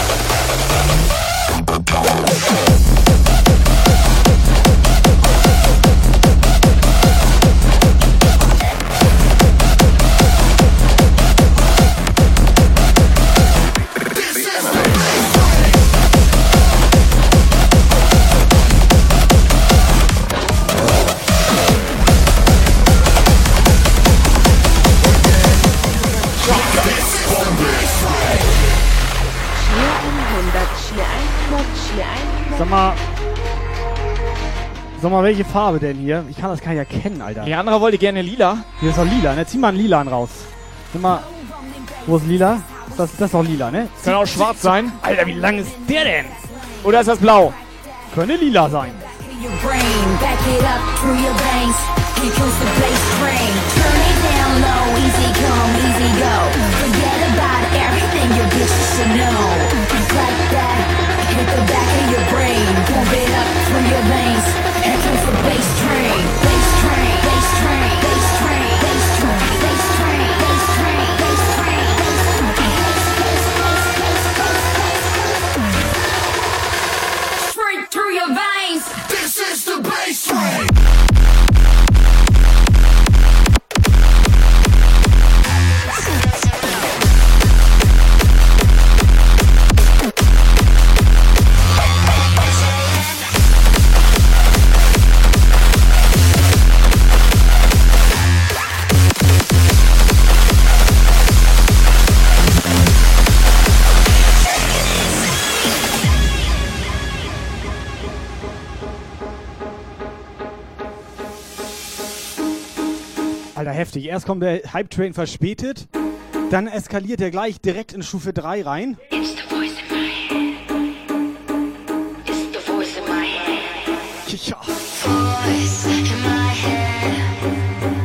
Mal. Sag mal, welche Farbe denn hier? Ich kann das gar nicht erkennen, Alter. Die andere wollte gerne lila. Hier ist doch lila, ne? Zieh mal einen lilan raus. Sag mal. Wo ist lila? Das, das ist doch lila, ne? Kann auch schwarz sein. Alter, wie lang ist der denn? Oder ist das blau? Könnte lila sein. back Straight through your veins. This is the bass train. Heftig. Erst kommt der Hype Train verspätet, dann eskaliert er gleich direkt in Stufe 3 rein. Ja.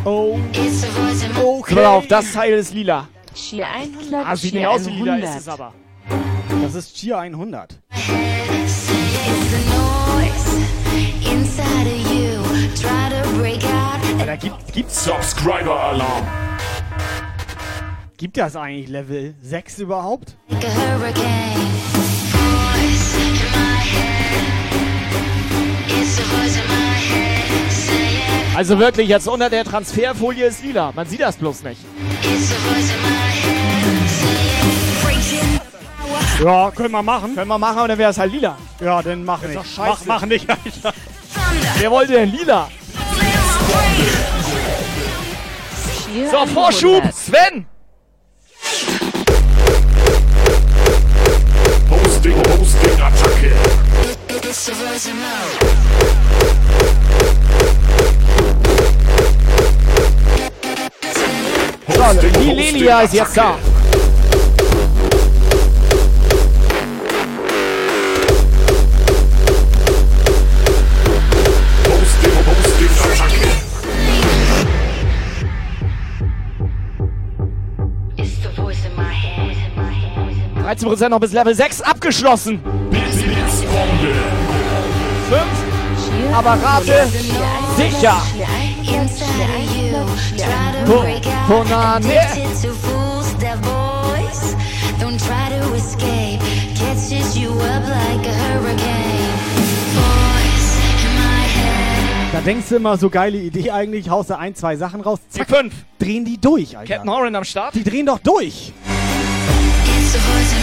Oh. Pass auf, das Teil ist lila. Cheer 100, Ah, sieht nicht aus wie lila, 100. ist es aber. Das ist Cheer 100. It's the noise inside of you. Try to break out. Da gibt, gibt's Subscriber-Alarm. Gibt das eigentlich Level 6 überhaupt? Like. Also wirklich, jetzt unter der Transferfolie ist lila. Man sieht das bloß nicht. Ja, können wir machen. Können wir machen, und dann wäre es halt lila. Ja, dann mach Ist nicht. doch scheiße. Mach, mach nicht. Wer wollte denn lila? So, Vorschub! 100. Sven! Hosting, Hosting, Attacke. So, die Lilia ist jetzt da. 13% noch bis Level 6 abgeschlossen. Blitzbombe. 5. Cheer Aber rate, sicher. Cheer 100, Inside of you. Try to Ko- break out. Konane. Don't try to escape. Catches you up like a hurricane. Voice in my head. Da denkst du immer, so geile Idee eigentlich, haust du ein, zwei Sachen raus, Die zack, 5. drehen die durch, Alter. Captain Horan am Start. Die drehen doch durch. It's the voice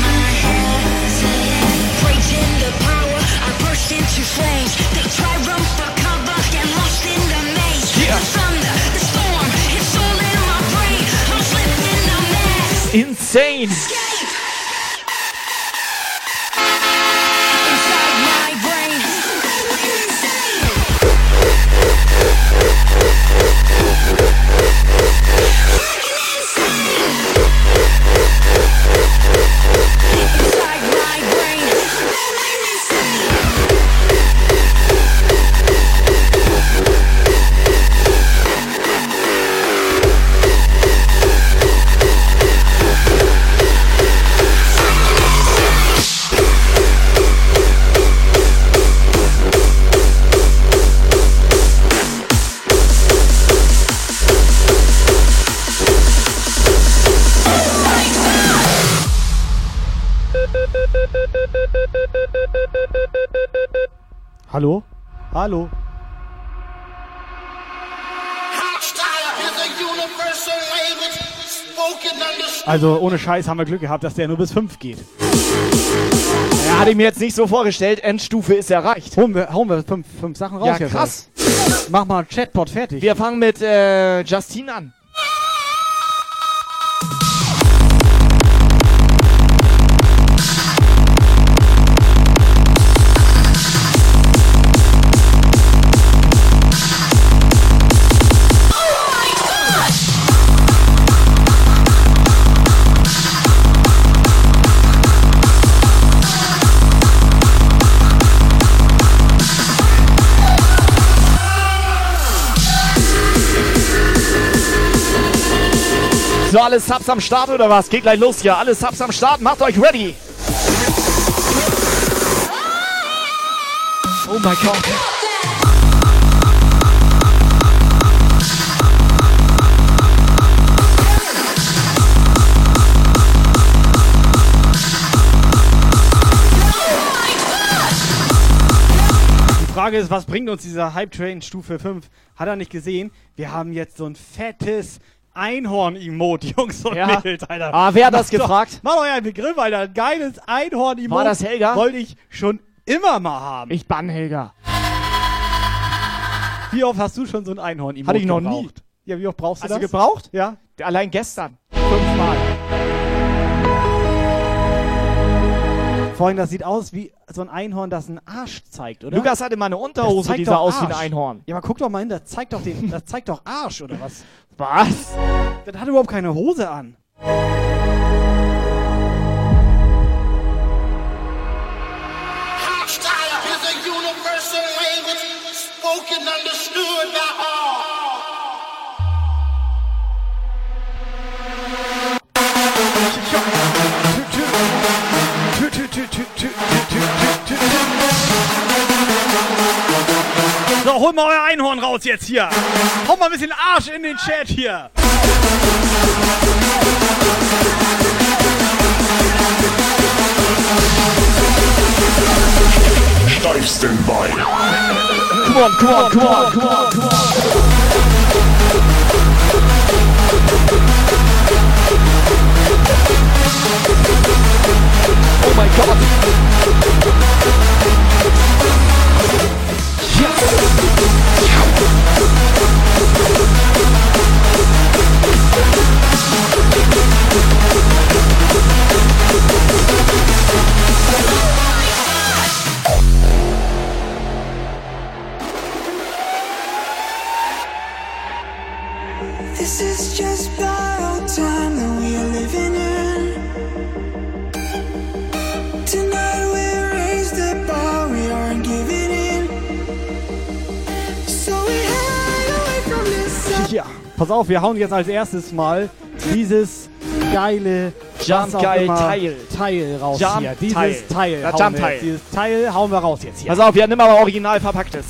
into flames. They try run for cover. Get lost in the maze. Yeah. The thunder, the storm. It's all in my brain. I'm slipping a mess. Insane. Hallo? Hallo? Also ohne Scheiß haben wir Glück gehabt, dass der nur bis 5 geht. Ja, hatte ich mir jetzt nicht so vorgestellt. Endstufe ist erreicht. Holen wir, hauen wir fünf, fünf Sachen raus Ja, jetzt. krass. Mach mal Chatbot fertig. Wir fangen mit äh, Justine an. So, alle Subs am Start oder was? Geht gleich los hier. Alle Subs am Start. Macht euch ready. Oh mein Gott. Die Frage ist, was bringt uns dieser Hype Train Stufe 5? Hat er nicht gesehen? Wir haben jetzt so ein fettes Einhorn-Emote, Jungs und Ja. Mädels, Alter. Ah, wer hat das Mach doch- gefragt? Mach doch ja einen Begriff, Alter. Ein geiles Einhorn-Emote. War das Helga? Wollte ich schon immer mal haben. Ich bann Helga. Wie oft hast du schon so ein Einhorn-Emote Hatte ich noch gebraucht? nie. Ja, wie oft brauchst Hast du du das? gebraucht? Ja. Allein gestern. Fünfmal. Vorhin, das sieht aus wie so ein Einhorn, das einen Arsch zeigt, oder? Lukas hatte mal eine Unterhose, die sah aus wie ein. Einhorn. Ja, aber guck doch mal hin, das zeigt doch, den, das zeigt doch Arsch, oder was? Was? Das hat überhaupt keine Hose an. So, hol mal euer Einhorn raus jetzt hier. Hau mal ein bisschen Arsch in den Chat hier. Steifsten bei. Come on, come on, come on, come on, come on. Oh mein Gott. This pass auf, wir hauen jetzt als erstes mal dieses geile Jump geil Teil. Teil raus Jump hier. Dieses Teil. Teil. Hauen Jump wir Teil. Dieses Teil hauen wir raus jetzt hier. Pass auf, wir nimm aber original verpacktes.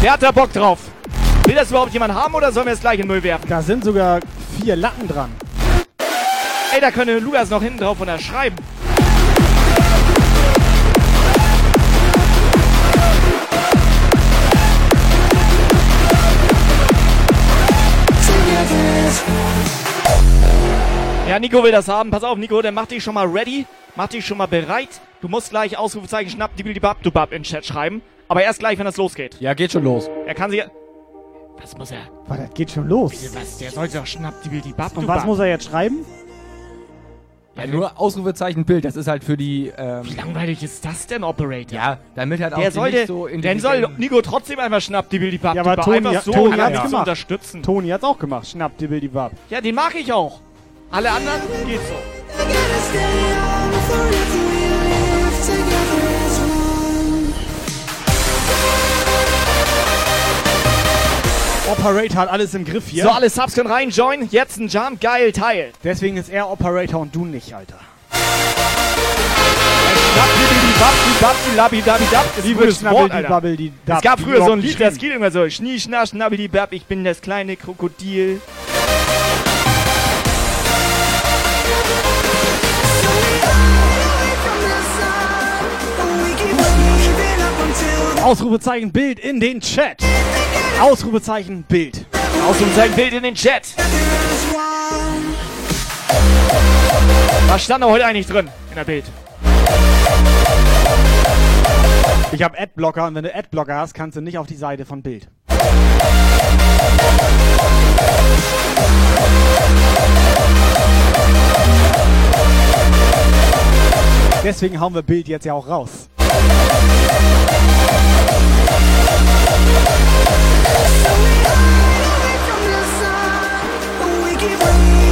Wer hat da Bock drauf? Will das überhaupt jemand haben oder sollen wir es gleich in den Müll werfen? Da sind sogar vier Latten dran. Ey, da könnte Lukas noch hinten drauf unterschreiben. Ja, Nico will das haben. Pass auf, Nico, dann mach dich schon mal ready. Mach dich schon mal bereit. Du musst gleich Ausrufezeichen schnapp, die bab, du bab in den Chat schreiben. Aber erst gleich, wenn das losgeht. Ja, geht schon los. Er kann sich. Was muss er? Warte, das geht schon los. Was? Der sollte doch schnapp, die die bab, Und was muss er jetzt schreiben? Ja, nur Ausrufezeichen Bild, das ist halt für die. Ähm, Wie langweilig ist das denn, Operator? ja, damit halt auch Der sollte, nicht so dann soll Nico trotzdem einmal schnapp, die die bab, Ja, aber. Toni, einfach so, Toni hat's zu gemacht. unterstützen. Toni hat's auch gemacht. Schnapp die Bildi Bab. Ja, den mag ich auch. Alle anderen geht so. Operator hat alles im Griff hier. So, alle Subs können rein, join. Jetzt ein Jump, geil, Teil. Deswegen ist er Operator und du nicht, Alter. Es gab früher so ein Lied, das geht immer so. Schnie, schnapp, schnabbel, die bab, ich bin das kleine Krokodil. Ausrufezeichen Bild in den Chat. Ausrufezeichen Bild. Ausrufezeichen Bild in den Chat. Was stand da heute eigentlich drin in der Bild? Ich habe Adblocker und wenn du Adblocker hast, kannst du nicht auf die Seite von Bild. Deswegen hauen wir Bild jetzt ja auch raus. I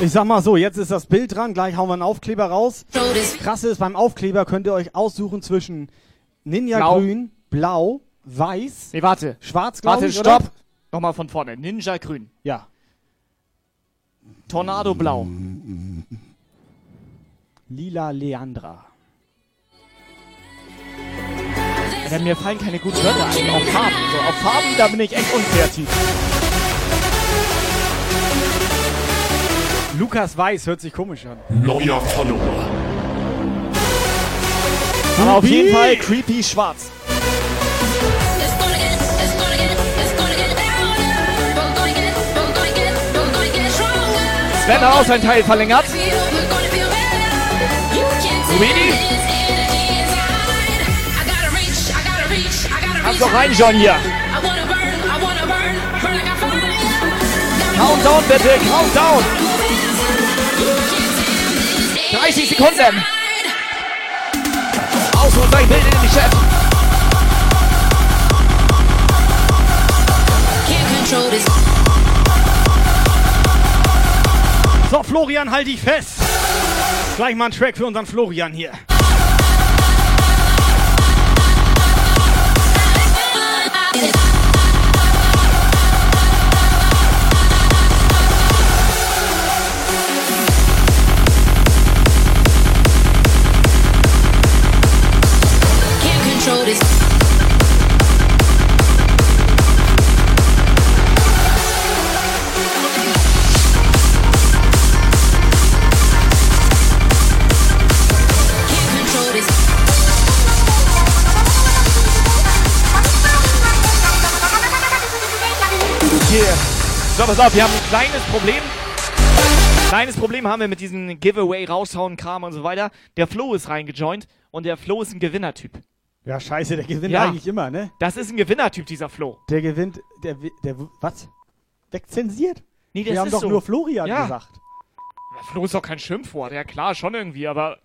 Ich sag mal so, jetzt ist das Bild dran, gleich hauen wir einen Aufkleber raus. Krasse ist, beim Aufkleber könnt ihr euch aussuchen zwischen Ninja Blau. Grün, Blau, Weiß, Nee, warte. Schwarz, glaube Warte, ich, oder? stopp. Nochmal von vorne. Ninja grün. Ja. Tornado blau. Lila Leandra. Ja, mir fallen keine guten Wörter ein. Auf Farben. So, auf Farben, da bin ich echt unkreativ. Lukas Weiß hört sich komisch an. Neuer Follower. Aber auf jeden Fall creepy schwarz. Sven auch sein Teil verlängert. Luigi? Kannst doch rein, John, hier. Countdown, bitte, Countdown. 30 Sekunden. Ausrufezeichen, Bild in den Chat. So, Florian, halt dich fest. Gleich mal ein Track für unseren Florian hier. Hier. So, pass auf, wir haben ein kleines Problem. Kleines Problem haben wir mit diesem Giveaway, raushauen, Kram und so weiter. Der Flo ist reingejoint und der Flo ist ein Gewinnertyp. Ja, scheiße, der gewinnt Ja. eigentlich immer, ne? Das ist ein Gewinnertyp, dieser Flo. Der gewinnt, der, der, was? Wegzensiert? Nee, das Wir haben doch so. nur Florian Ja. gesagt. Ja, Flo ist doch kein Schimpfwort. Ja, klar, schon irgendwie, aber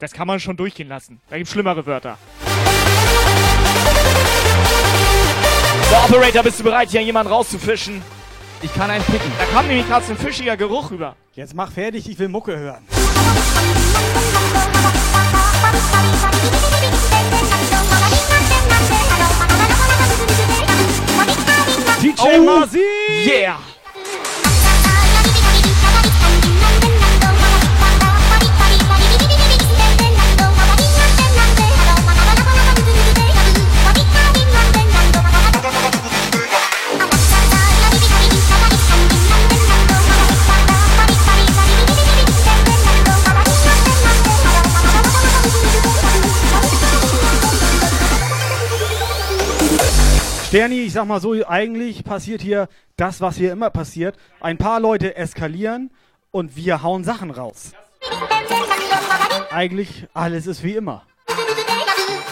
das kann man schon durchgehen lassen. Da gibt's schlimmere Wörter. So, Operator, bist du bereit, hier jemanden rauszufischen? Ich kann einen picken. Da kam nämlich gerade so ein fischiger Geruch rüber. Jetzt mach fertig, ich will Mucke hören. DJ Oh, Masi! Yeah! Sterni, ich sag mal so, eigentlich passiert hier das, was hier immer passiert. Ein paar Leute eskalieren und wir hauen Sachen raus. Eigentlich alles ist wie immer.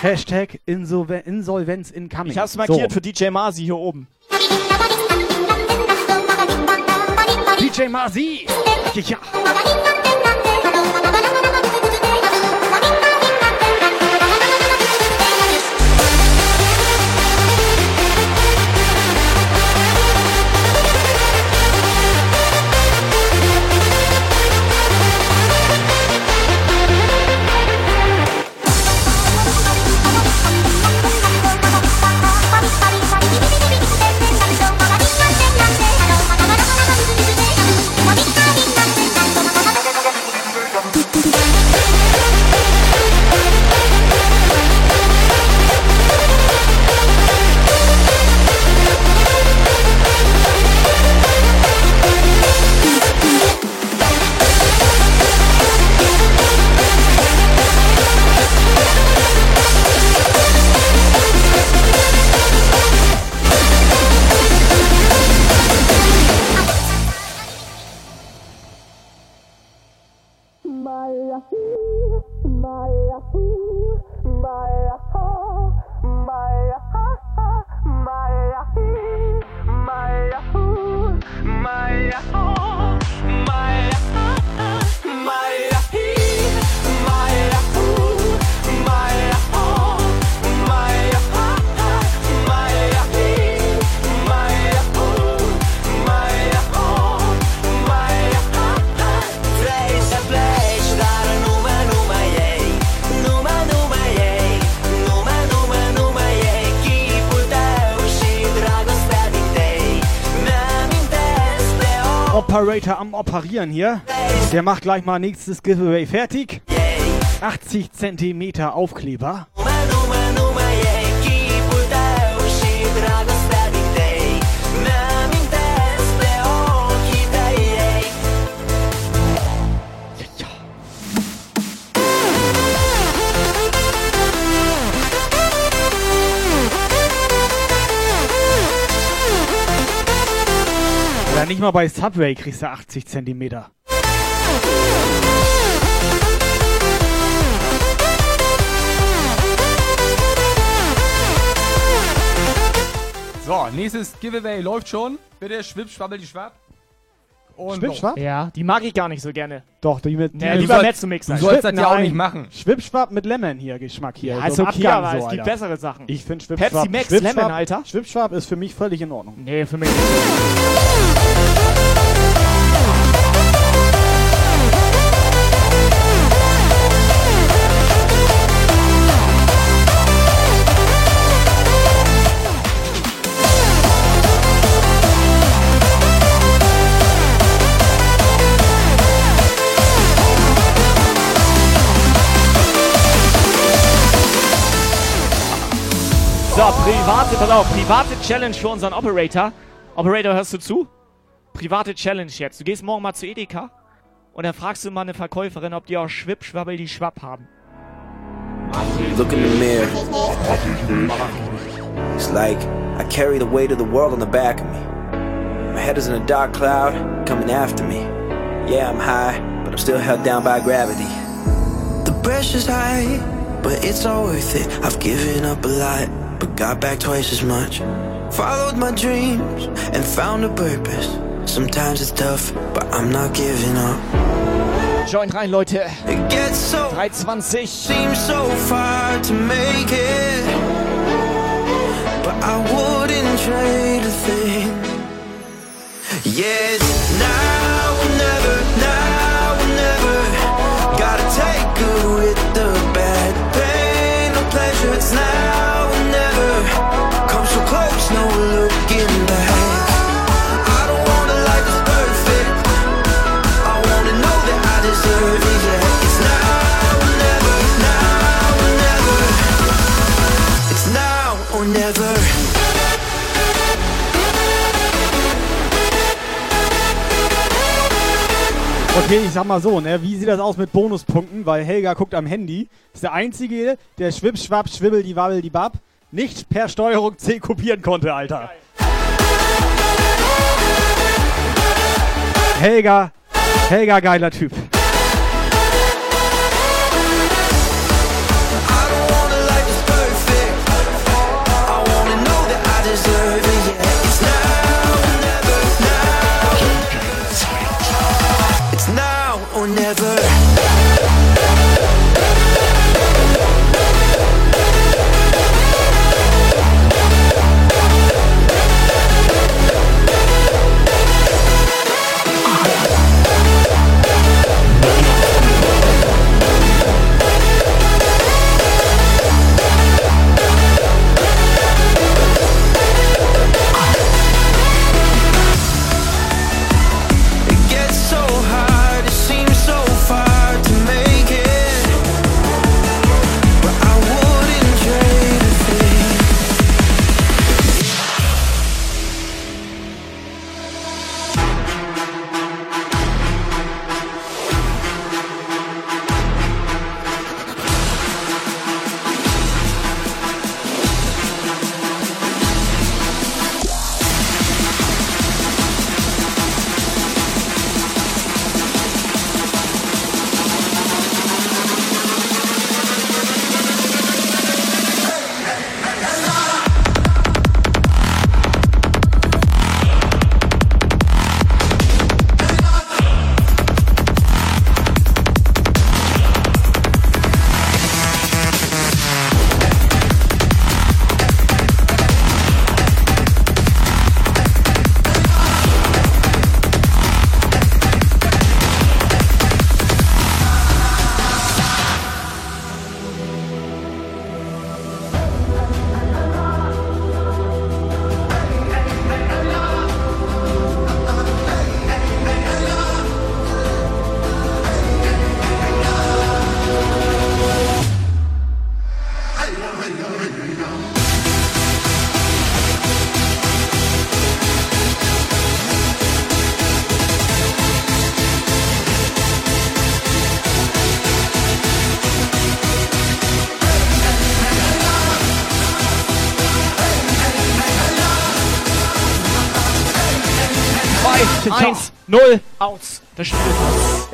Hashtag Insolve Insolvenz incoming. Ich hab's markiert so. für DJ Masi hier oben. DJ Masi! Ja. Operieren hier. Der macht gleich mal nächstes Giveaway fertig. 80 Zentimeter Aufkleber. Numai, numai Ja, nicht mal bei Subway kriegst du 80 Zentimeter. So, nächstes Giveaway läuft schon. Bitte schwipp, schwabbel die Schwapp. Und Schwippschwapp? Ja, die mag ich gar nicht so gerne. Doch, die mit. Ja, die lieber soll- Mezzomix du sollst Schwipp- das ja auch nicht machen. Schwippschwapp mit Lemon hier, Geschmack hier. Ja, okay, Abgang aber so, es gibt bessere Sachen. Ich finde Schwippschwapp. Pepsi Max Schwippschwapp- Lemon, Alter. Schwippschwapp ist für mich völlig in Ordnung. Nee, für mich nicht. So, private, pass auf, private Challenge für unseren Operator. Operator, hörst du zu? Private Challenge jetzt. Du gehst morgen mal zu Edeka und dann fragst du mal eine Verkäuferin, ob die auch Schwipp, Schwabbel, die Schwapp haben. Look in the mirror. It's like I carry the weight of the world on the back of me. My head is in a dark cloud coming after me. Yeah, I'm high, but I'm still held down by gravity. The pressure's high, but it's all worth it. I've given up a lot, but got back twice as much. Followed my dreams and found a purpose. Sometimes it's tough, but I'm not giving up. Join rein, Leute. It gets so 320. Seems so far to make it, but I wouldn't trade a thing. Yeah, now Okay, ich sag mal so, ne? Wie sieht das aus mit Bonuspunkten? Weil Helga guckt am Handy. Ist der Einzige, der Schwipp, Schwapp, Schwibbel, die Wabbel, die Bab nicht per Steuerung C kopieren konnte, Alter. Helga, Helga, geiler Typ.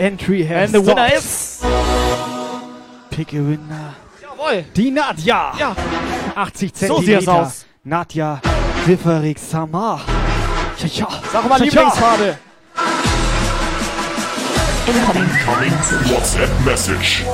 Entry has And the winner stopped. is... Pick a winner. Jawohl. Die Nadja. Ja. 80 So Zentimeter. sieht es aus. Nadja Differig Samar. Ja, ja. Sag mal Ja. Lieblingsfarbe. Incoming WhatsApp message.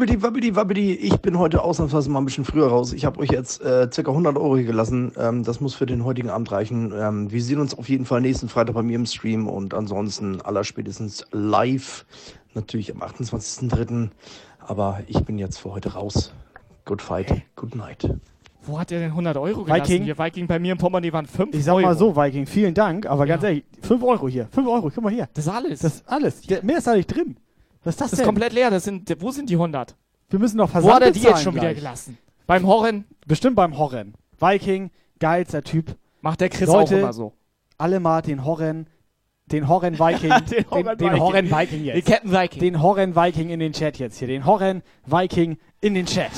Schwibbidi, wabbidi, wabbidi. Ich bin heute ausnahmsweise mal ein bisschen früher raus. Ich habe euch jetzt äh, circa 100 Euro hier gelassen. Ähm, das muss für den heutigen Abend reichen. Ähm, wir sehen uns auf jeden Fall nächsten Freitag bei mir im Stream und ansonsten allerspätestens live. Natürlich am 28.03. Aber ich bin jetzt für heute raus. Good fight, good night. Wo hat er denn 100 Euro gelassen? Viking. Hier, Viking bei mir im Portemonnaie waren 5 Ich sag Euro. mal so, Viking, vielen Dank, aber ganz Ja. ehrlich, 5 Euro hier. 5 Euro, guck mal hier. Das ist alles. Das ist alles. Der, mehr ist da nicht drin. Was ist das, Das denn? ist komplett leer. Das sind, wo sind die 100? Wir müssen noch Wo Versand hat er die jetzt schon wieder gleich. gelassen? Beim Horren? Bestimmt beim Horren. Viking, geilster Typ. Macht der Chris Leute, auch immer so. alle mal den Horren, den Horren Viking, Den Horren den, Viking. Horren Viking jetzt. Den Captain Viking. Den Horren Viking in den Chat jetzt hier. Den Horren Viking in den Chat.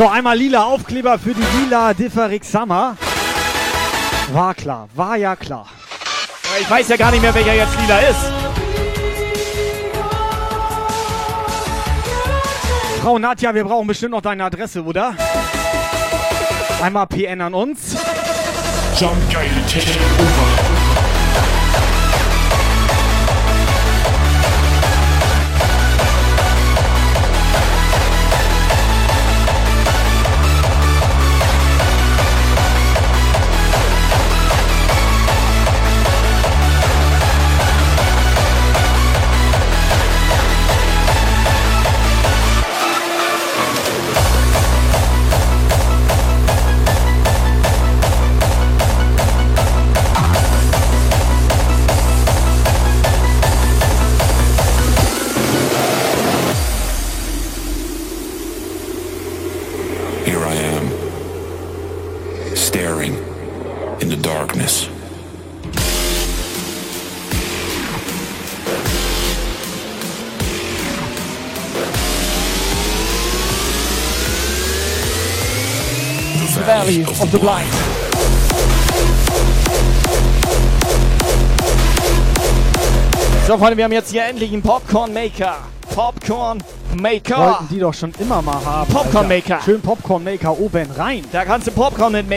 So, einmal lila Aufkleber für die lila Differix Summer. War klar, war ja klar. Ich weiß ja gar nicht mehr, welcher jetzt lila ist. Frau Nadja, wir brauchen bestimmt noch deine Adresse, oder? Einmal PN an uns. Jump geile Technik over. Of the Blind. So, Freunde, wir haben jetzt hier endlich einen Popcorn Maker. Popcorn Maker. Wollten die doch schon immer mal haben. Popcorn Alter. Maker. Schön Popcorn Maker oben rein. Da kannst du Popcorn mit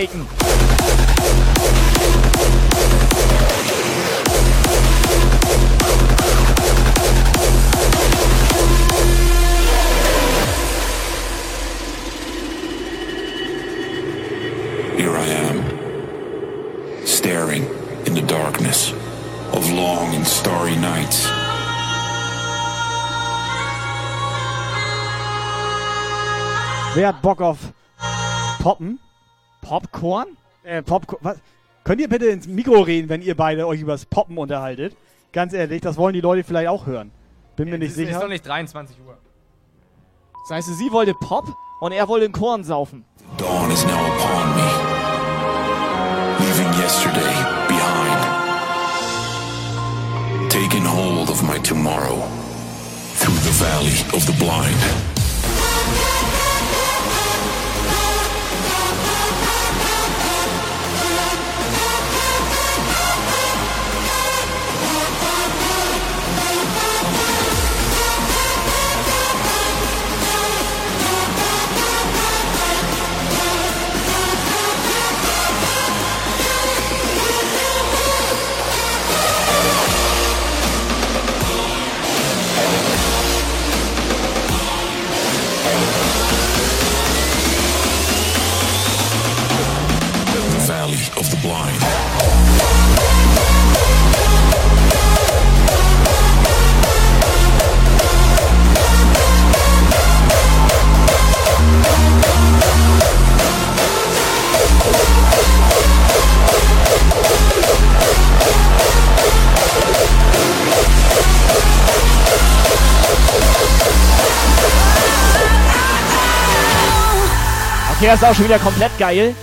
Wer hat Bock auf Poppen? Popcorn? Äh, Popcorn. Was? Könnt ihr bitte ins Mikro reden, wenn ihr beide euch übers Poppen unterhaltet? Ganz ehrlich, das wollen die Leute vielleicht auch hören. Bin mir nicht Es ist sicher. doch nicht 23 Uhr. Das heißt, sie wollte Pop und er wollte den Korn saufen. Dawn is now upon me, leaving yesterday behind, taking hold of my tomorrow through the valley of the blind. Das ist auch schon wieder komplett geil.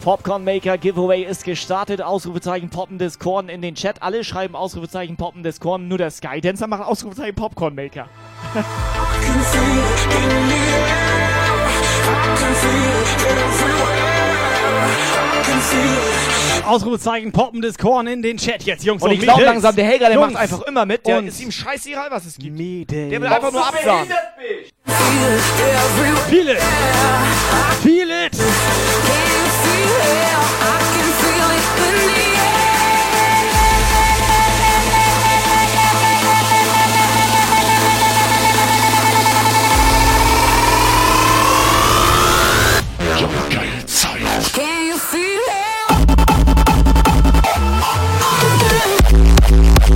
Popcorn Maker Giveaway ist gestartet. Ausrufezeichen poppendes Korn in den Chat. Alle schreiben Ausrufezeichen poppendes Korn. Nur der Skydancer macht Ausrufezeichen Popcorn Maker. Ausrufezeichen poppendes Korn in den Chat jetzt, Jungs. Und ich glaube langsam, der Helga, der Jungs macht einfach immer mit. Der und ist ihm scheißegal, was es gibt. Mädels. Der will einfach nur absagen. Feel it. Feel it. Can Thank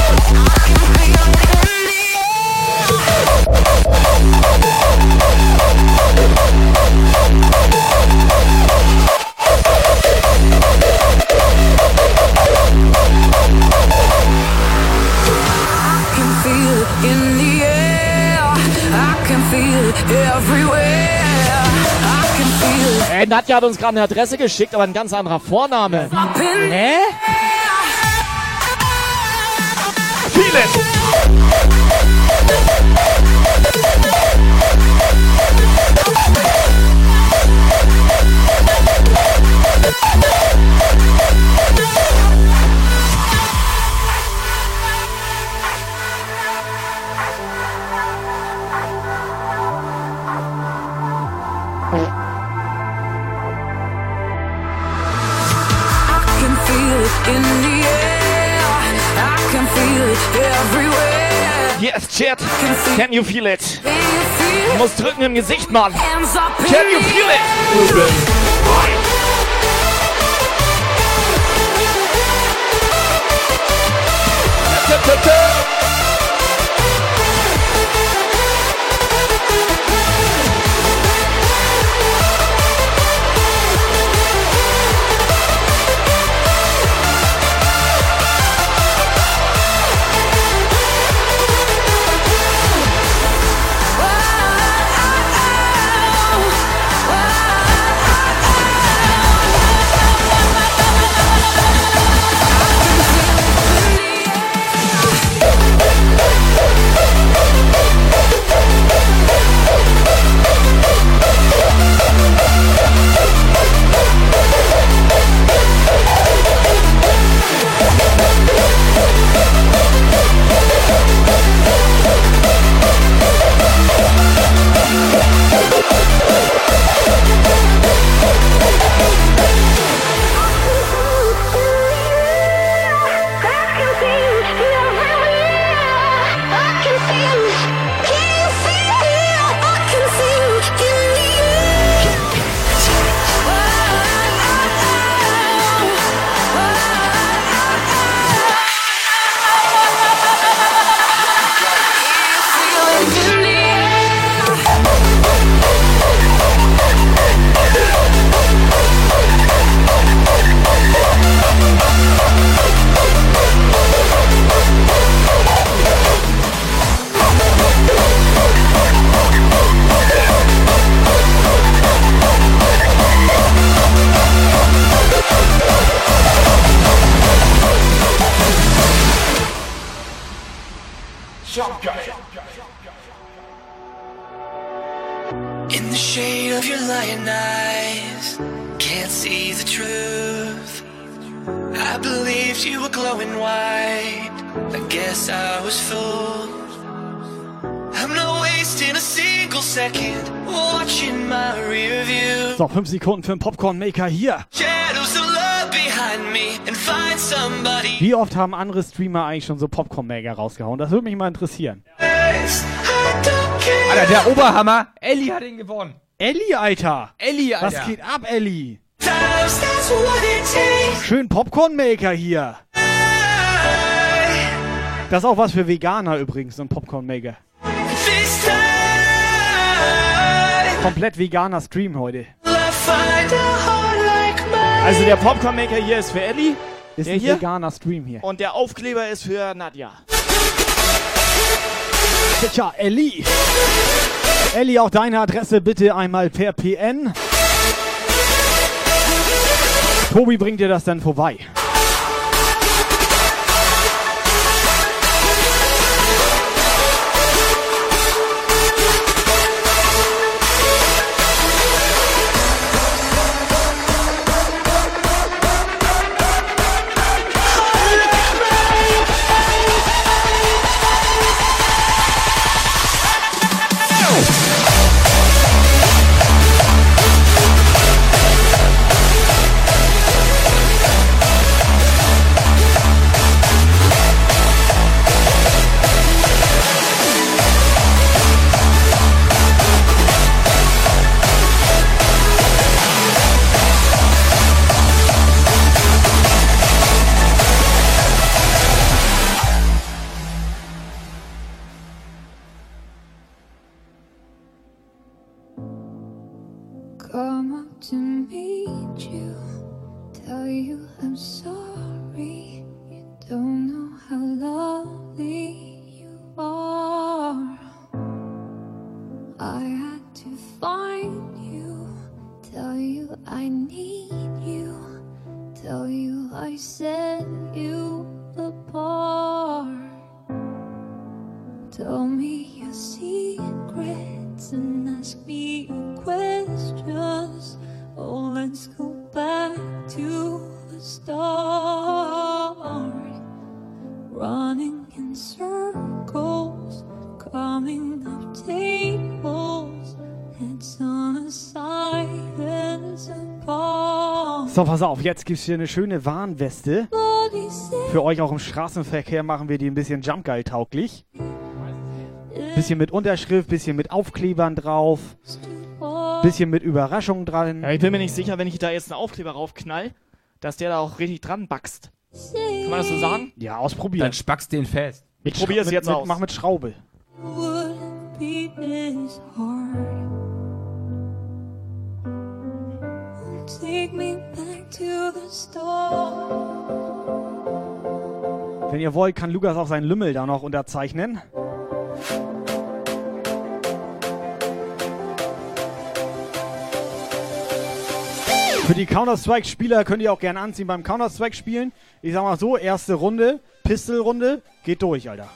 you. Nadja hat uns gerade eine Adresse geschickt, aber ein ganz anderer Vorname. Hä? Feel Chat. Can you feel it? Du musst drücken im Gesicht, Mann. Can you feel it? Can Sekunden für den Popcorn-Maker hier. Wie oft haben andere Streamer eigentlich schon so Popcorn-Maker rausgehauen? Das würde mich mal interessieren. Alter, der Oberhammer. Ellie hat ihn gewonnen. Ellie, Alter! Ellie, Alter. Was geht ab, Ellie? Times that's what it takes. Schön Popcorn-Maker hier. Das ist auch was für Veganer übrigens, so ein Popcorn-Maker. Komplett veganer Stream heute. Also der Popcorn-Maker hier ist für Ellie. Ist der ein hier. veganer Stream hier. Und der Aufkleber ist für Nadja. Tja, Ellie. Ellie, auch deine Adresse bitte einmal per PN. Tobi bringt dir das dann vorbei. Pass auf, jetzt gibt's hier eine schöne Warnweste. Für euch auch im Straßenverkehr machen wir die ein bisschen Jumpgeil tauglich. Bisschen mit Unterschrift, bisschen mit Aufklebern drauf, bisschen mit Überraschungen dran. Ja, ich bin mir nicht sicher, wenn ich da jetzt einen Aufkleber raufknall, dass der da auch richtig dran backst. Kann man das so sagen? Ja, ausprobieren. Dann spackst den fest. Ich probiere es jetzt mit, aus. Mach mit Schraube. wouldn't Wenn ihr wollt, kann Lukas auch seinen Lümmel da noch unterzeichnen. Für die Counter-Strike-Spieler könnt ihr auch gerne anziehen beim Counter-Strike spielen. Ich sag mal so, erste Runde, Pistol-Runde, geht durch, Alter.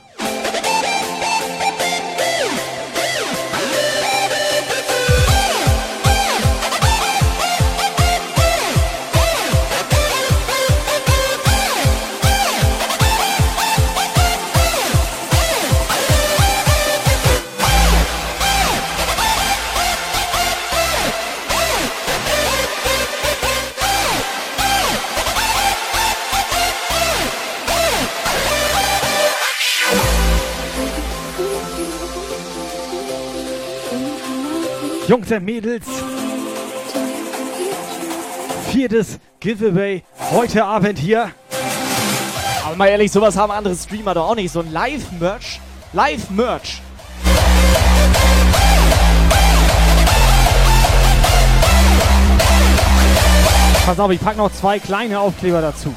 Jungs und Mädels, viertes Giveaway heute Abend hier. Aber mal ehrlich, sowas haben andere Streamer doch auch nicht. So ein Live-Merch. Live-Merch. Pass auf, ich pack noch zwei kleine Aufkleber dazu.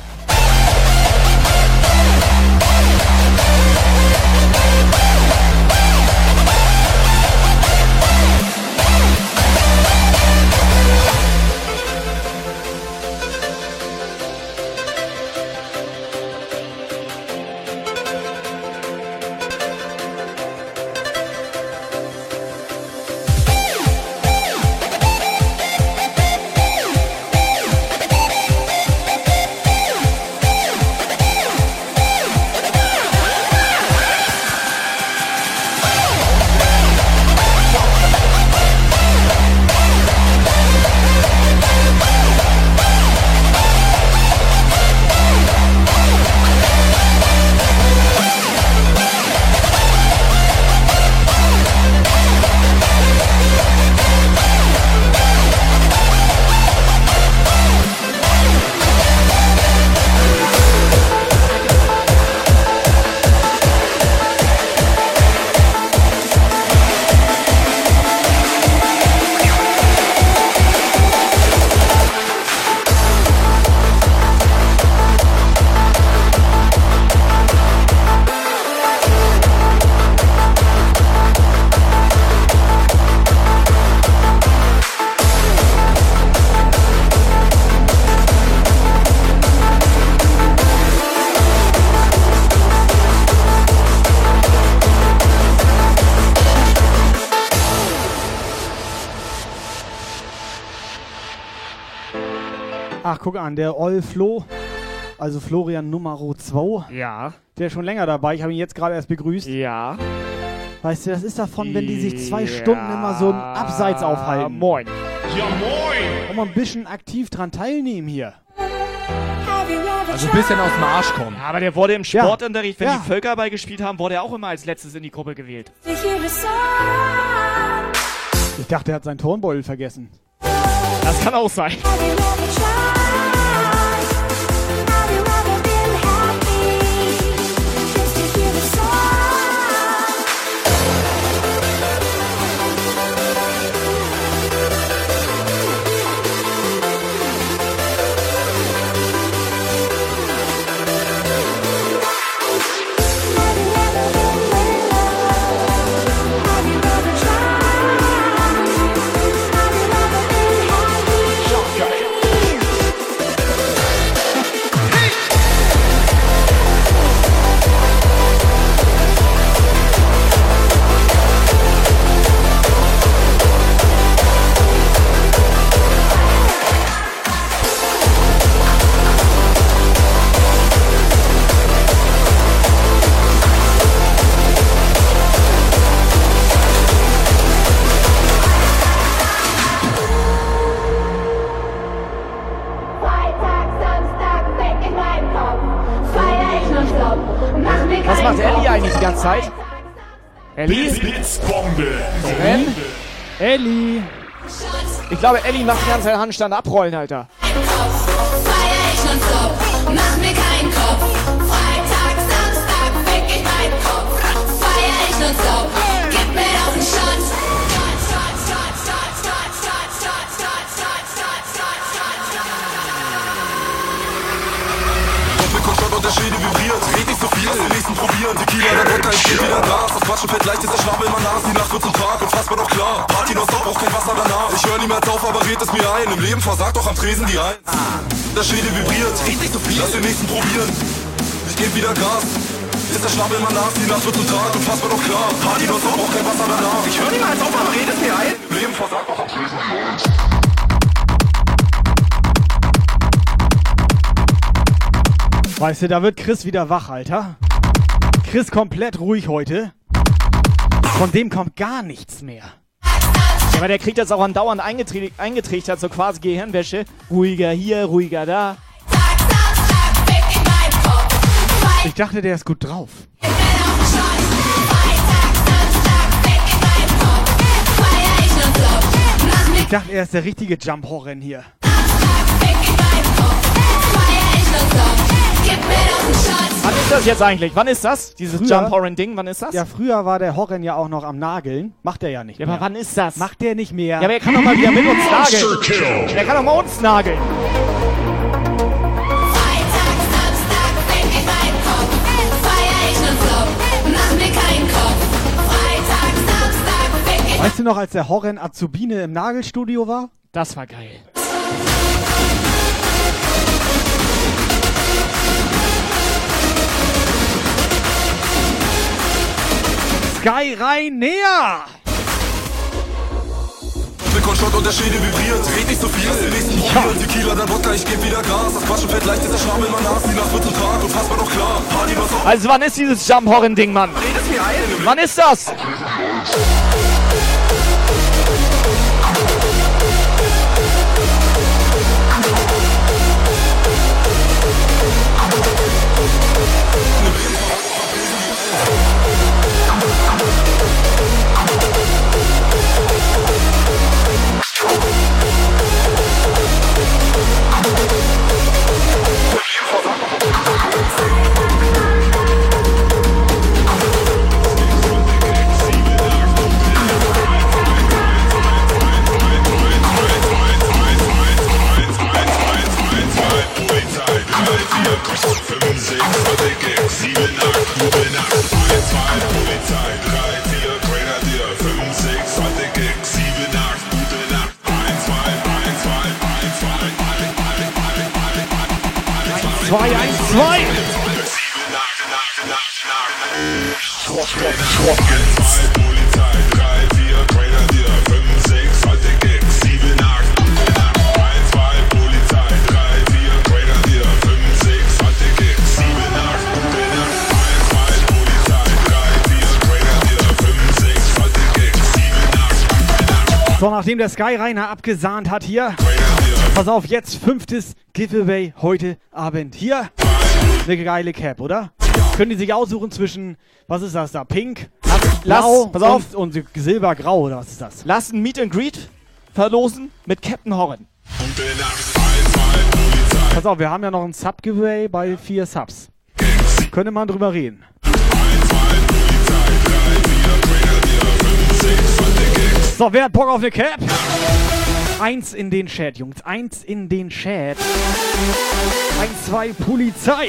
Guck an, der Ol Flo, also Florian Nummer 2. Ja. Der ist schon länger dabei. Ich habe ihn jetzt gerade erst begrüßt. Ja. Weißt du, das ist davon, wenn die sich zwei Stunden immer so im Abseits aufhalten. Moin. Ja, moin! Und mal ein bisschen aktiv dran teilnehmen hier. Also ein bisschen aus dem Arsch kommen. Ja, aber der wurde im Ja. Sportunterricht, wenn Ja. die Völkerball gespielt haben, wurde er auch immer als letztes in die Gruppe gewählt. Ich dachte, er hat seinen Turnbeutel vergessen. Das kann auch sein. Ellie? Blitzbombe. Renn? Ellie! Ich glaube, Ellie macht die ganze Zeit Handstand abrollen, Alter. Probieren. Tequila, dann Wodka, ich geb wieder Gas. Das Quatschen fällt leicht, ist der Schnabel immer Nas. Die Nacht wird zum Tag, unfassbar doch klar. Party nonstop, auch kein Wasser danach. Ich hör niemals auf, aber red es mir ein. Im Leben versagt doch am Tresen die Eins. Der Schädel vibriert. Nicht so viel, lass den nächsten probieren. Ich geb wieder Gas. Ist der Schnabel immer Nas, die Nacht wird zum Tag, unfassbar doch klar. Party nonstop, auch kein Wasser danach. Ich hör niemals auf, aber red es mir ein. Im Leben versagt doch am Tresen die Eins. Weißt du, da wird Chris wieder wach, Alter. Chris komplett ruhig heute. Von dem kommt gar nichts mehr. Ja, aber der kriegt das auch andauernd eingeträ- eingetrichtert, so quasi Gehirnwäsche. Ruhiger hier, ruhiger da. Ich dachte, der ist gut drauf. Ich dachte, er ist der richtige Jump-Horren hier. Wann ist das jetzt eigentlich? Wann ist das? Dieses Früher- Jump Horn Ding, wann ist das? Ja, früher war der Horren ja auch noch am Nageln. Macht er ja nicht Ja, mehr. aber wann ist das? Macht der nicht mehr. Ja, aber er kann doch mal wieder mit uns nageln. Er kann doch mal uns nageln. Weißt du noch, als der Horren Azubine im Nagelstudio war? Das war geil. Sky rein näher! Und der Schädel vibriert. Red nicht so viel, lass den nächsten probieren. Tequila, dann Wodka, ich geb wieder Gas. Das Quatschen fällt leicht, ist der Schnabel immer Nas. Die Nacht wird zum Tag, unfassbar doch klar. Party nonstop. Also wann ist dieses Jump Horn Ding, Mann? Red es mir ein. Wann ist das? Zwei, eins, zwei! So, nachdem der Sky Rainer abgesahnt hat hier, pass auf, jetzt fünftes Giveaway heute Abend. Hier, eine geile Cap, oder? Können die sich aussuchen zwischen, was ist das da, pink, lass- blau pass auf. und, und silbergrau, oder was ist das? Lass ein Meet and Greet verlosen mit Captain Horn. Pass auf, wir haben ja noch ein Sub-Giveaway bei vier Subs. Könnte man drüber reden. So, wer hat Bock auf eine Cap? Eins in den Chat, Jungs. Eins in den Chat. Eins, zwei, Polizei.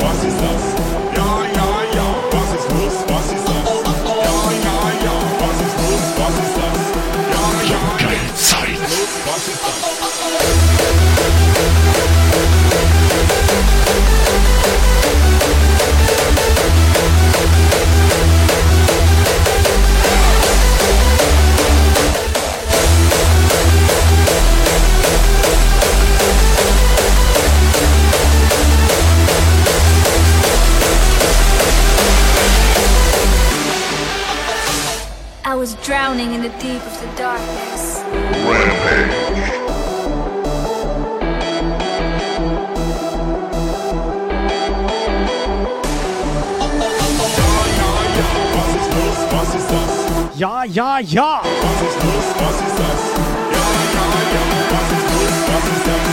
Was ist das? Ja, ja, ja, was ist los? Was ist das? Ja, ja, ja, was ist los? Was ist das? Ja, ja, geil, Zeit. Was ist das? Was drowning in the deep of the darkness. Das? Ja, ja, ja. Was ist los? Was ist das? Ja, ja, ja, was ist los? Was ist das?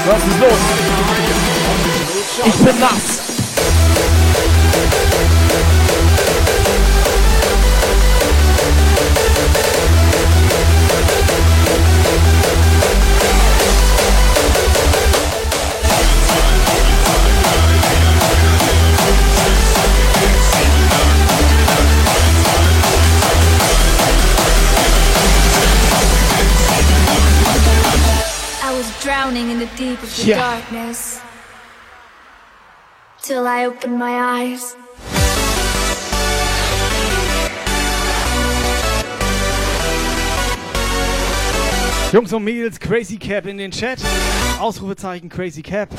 Was ist los? Ich bin nass. Drowning in the deep of the Yeah. darkness. Till I opened my eyes. Jungs und Mädels, Crazy Cap in den Chat. Ausrufezeichen Crazy Cap.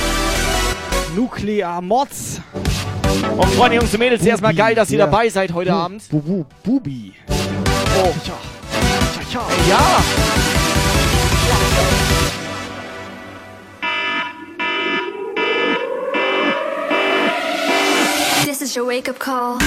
Nuclear Mods. Und Freunde, Jungs und Mädels, erstmal geil, dass ihr Ja. dabei seid heute Bu- Abend. Bu Bu Bubi. Oh. Ja. Ja, ja. Ja. Is your wake up call.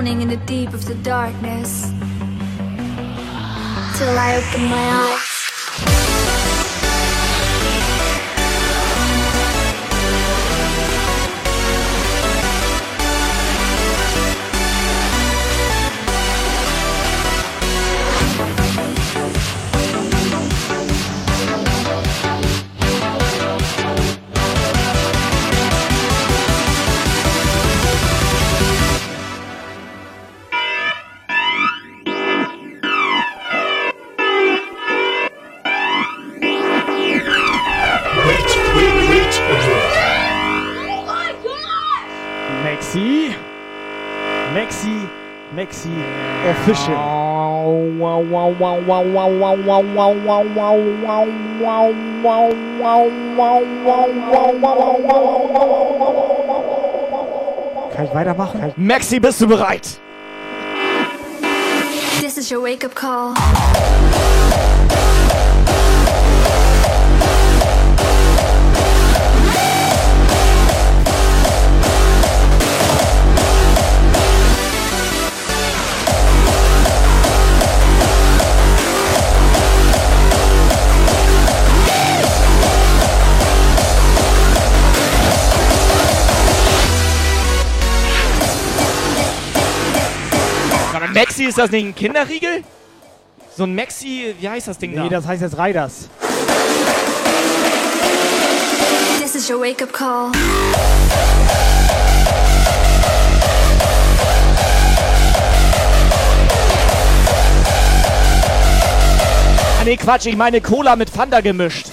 Drowning in the deep of the darkness. Till I open my eyes. Official. Kann ich weitermachen? Maxi, bist du bereit? This is your wake up call. Maxi, ist das nicht ein Kinderriegel? So ein Maxi, wie heißt das Ding da? Nee, das heißt jetzt Riders. This is your wake up call. Ah, nee, Quatsch, ich meine Cola mit Fanta gemischt.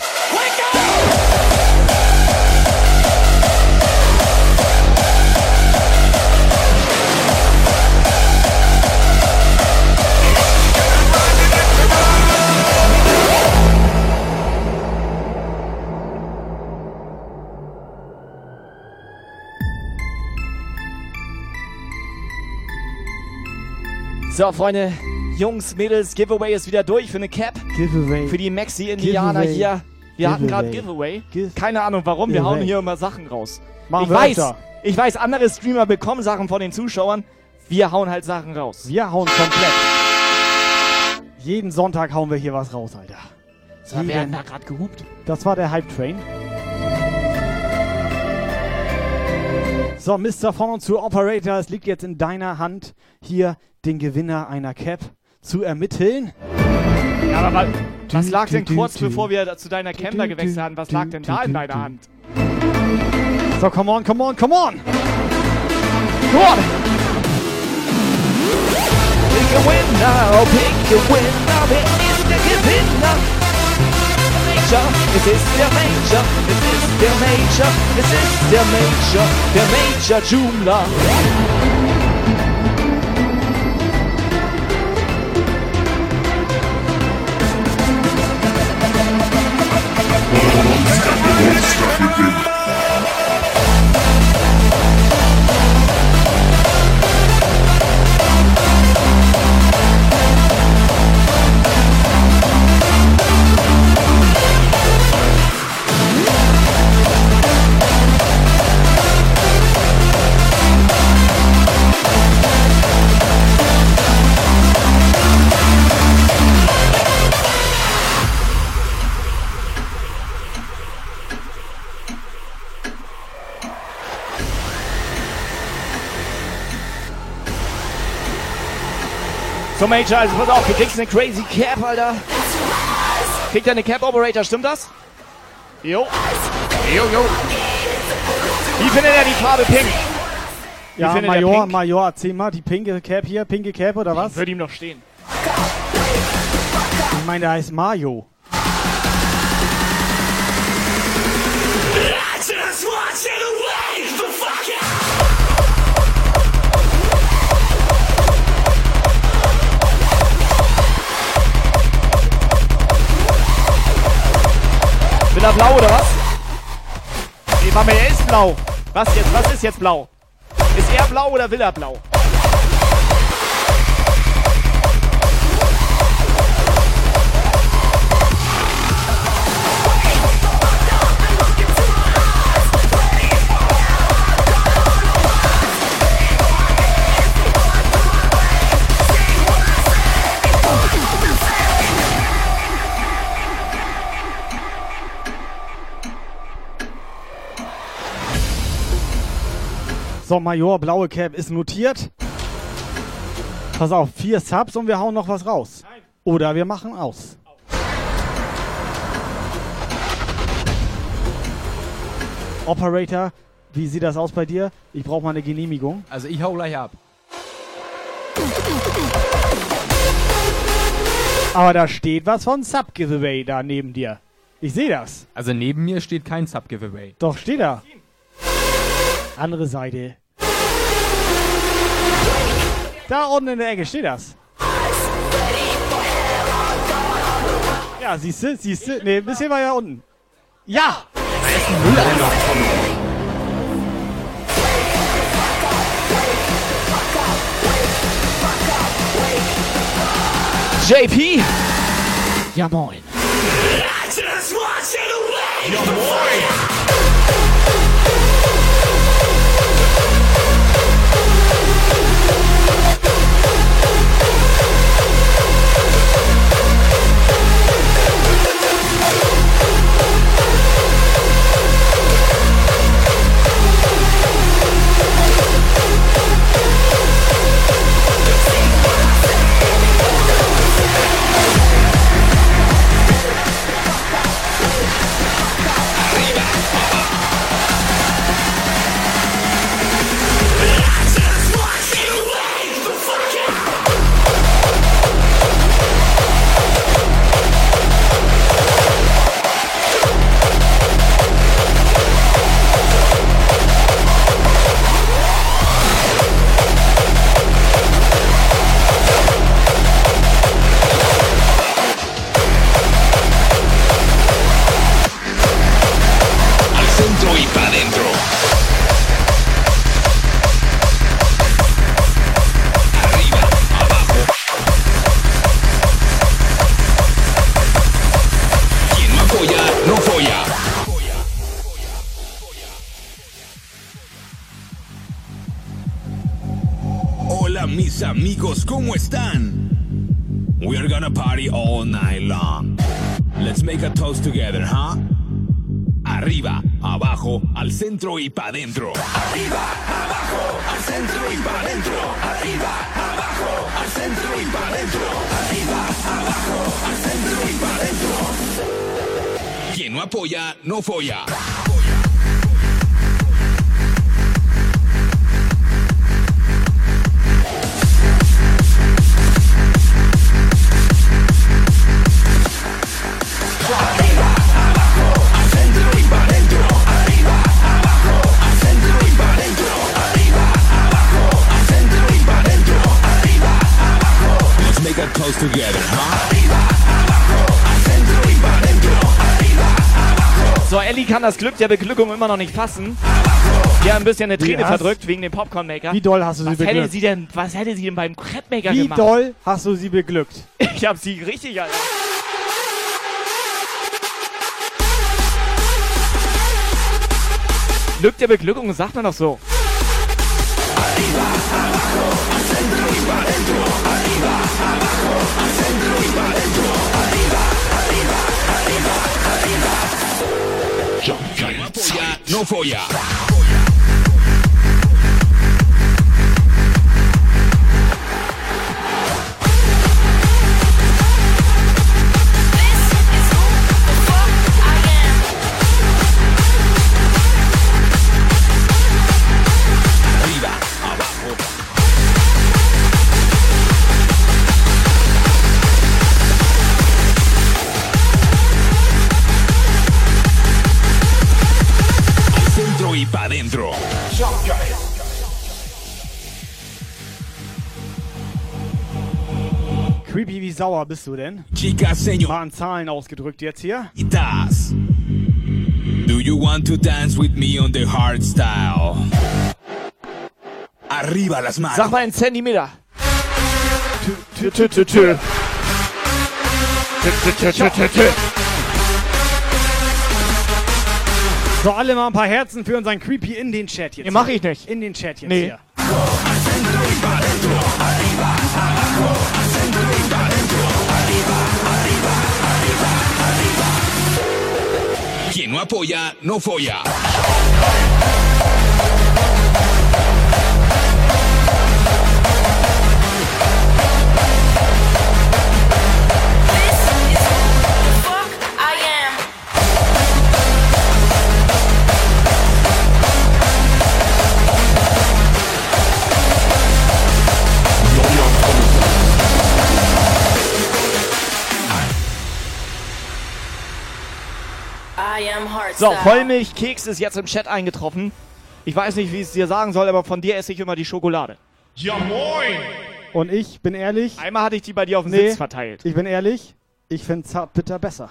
So, Freunde, Jungs, Mädels, Giveaway ist wieder durch für eine Cap. Giveaway. Für die Maxi-Indianer Giveaway. hier. Wir hatten gerade Giveaway. Giveaway. Keine Ahnung warum, wir hauen Giveaway. hier immer Sachen raus. Machen ich wir weiß, öfter. ich weiß, andere Streamer bekommen Sachen von den Zuschauern. Wir hauen halt Sachen raus. Wir hauen komplett. Jeden Sonntag hauen wir hier was raus, Alter. So, wer hat da gerade gehupt? Das war der Hype Train. So, Mr. Von und zu Operator, es liegt jetzt in deiner Hand, hier den Gewinner einer Cap zu ermitteln. Ja, aber wa- was lag denn kurz bevor wir da zu deiner Camper gewechselt haben? Was lag denn da in deiner. Hand? So, come on, come on, come on! Come on! Pick a winner, oh pick a winner, wer ist der Gewinner? Major, es ist der Major, es ist der Major, es ist der Major, der Major Joomla. Stop it, stop it. So Major, also pass auf, du kriegst eine crazy Cap, Alter. Kriegt er eine Cap Operator, stimmt das? Jo. Jo, jo. Wie findet er die Farbe pink? Wie Ja, Major, pink? Major, erzähl mal, die pinke Cap hier, pinke Cap oder was? Würde ihm noch stehen. Ich meine, der heißt Mario. Will er blau oder was? Nee, Mama, er ist blau. Was jetzt? Was ist jetzt blau? Ist er blau oder will er blau? So, Major, blaue Cap ist notiert. Pass auf, vier Subs und wir hauen noch was raus. Oder wir machen aus. Operator, wie sieht das aus bei dir? Ich brauche mal eine Genehmigung. Also ich hau gleich ab. Aber da steht was von Sub-Giveaway da neben dir. Ich sehe das. Also neben mir steht kein Sub-Giveaway. Doch, steht da. Andere Seite. Da unten in der Ecke steht das. Ja, siehst du, siehst du. Ne, ein bisschen weiter unten. Ja! JP! Ja moin. Sing centro y pa' dentro. Arriba, abajo, al centro y pa' dentro. Arriba, abajo, al centro y pa' dentro. Arriba, abajo, al centro y pa' dentro. Quien no apoya, no folla. Together, huh? So, Ellie kann das Glück der Beglückung immer noch nicht fassen. Die hat ein bisschen eine Wie Träne verdrückt wegen dem Popcorn-Maker. Wie doll hast du sie was hätte beglückt? sie denn, Was hätte sie denn beim Crepe-Maker Wie gemacht? doll hast du sie beglückt? Ich hab sie richtig, Alter. Glück der Beglückung sagt man doch so. Quien no apoya, no folla. Sauer bist du denn? Chica, señor. Mal in Zahlen ausgedrückt jetzt hier. Das. Do you want to dance with me on the hard style? Arriba las manos. Sag mal in Zentimeter. Tü, tü, tü, tü. So, alle mal ein paar Herzen für unseren Creepy in den Chat jetzt. Nee, mach ich nicht. In den Chat jetzt Nee. hier. No apoya, no folla. So. Vollmilchkeks ist jetzt im Chat eingetroffen. Ich weiß nicht, wie ich es dir sagen soll, aber von dir esse ich immer die Schokolade. Ja moin! Und ich bin ehrlich. Einmal hatte ich die bei dir auf dem Nee, Sitz verteilt. Ich bin ehrlich. Ich finde Zartbitter besser.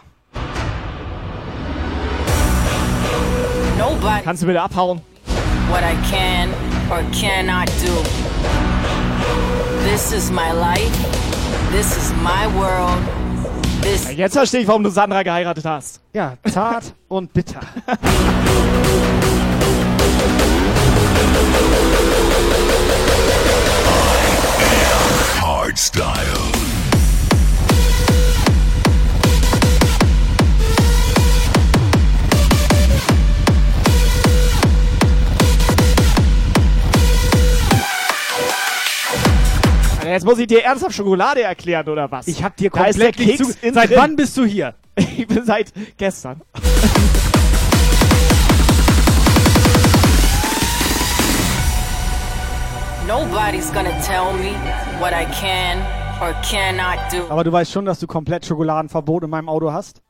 Nobody Kannst du bitte abhauen? what I can or cannot do. This is my life. This is my world. This Jetzt verstehe ich, warum du Sandra geheiratet hast. Ja, zart und bitter. Hardstyle. Jetzt muss ich dir ernsthaft Schokolade erklären, oder was? Ich hab dir Da ist der komplett nicht Keks zu. innen Seit drin. wann bist du hier? Ich bin seit gestern. nobody's gonna tell me what I can or cannot do. Aber du weißt schon, dass du komplett Schokoladenverbot in meinem Auto hast?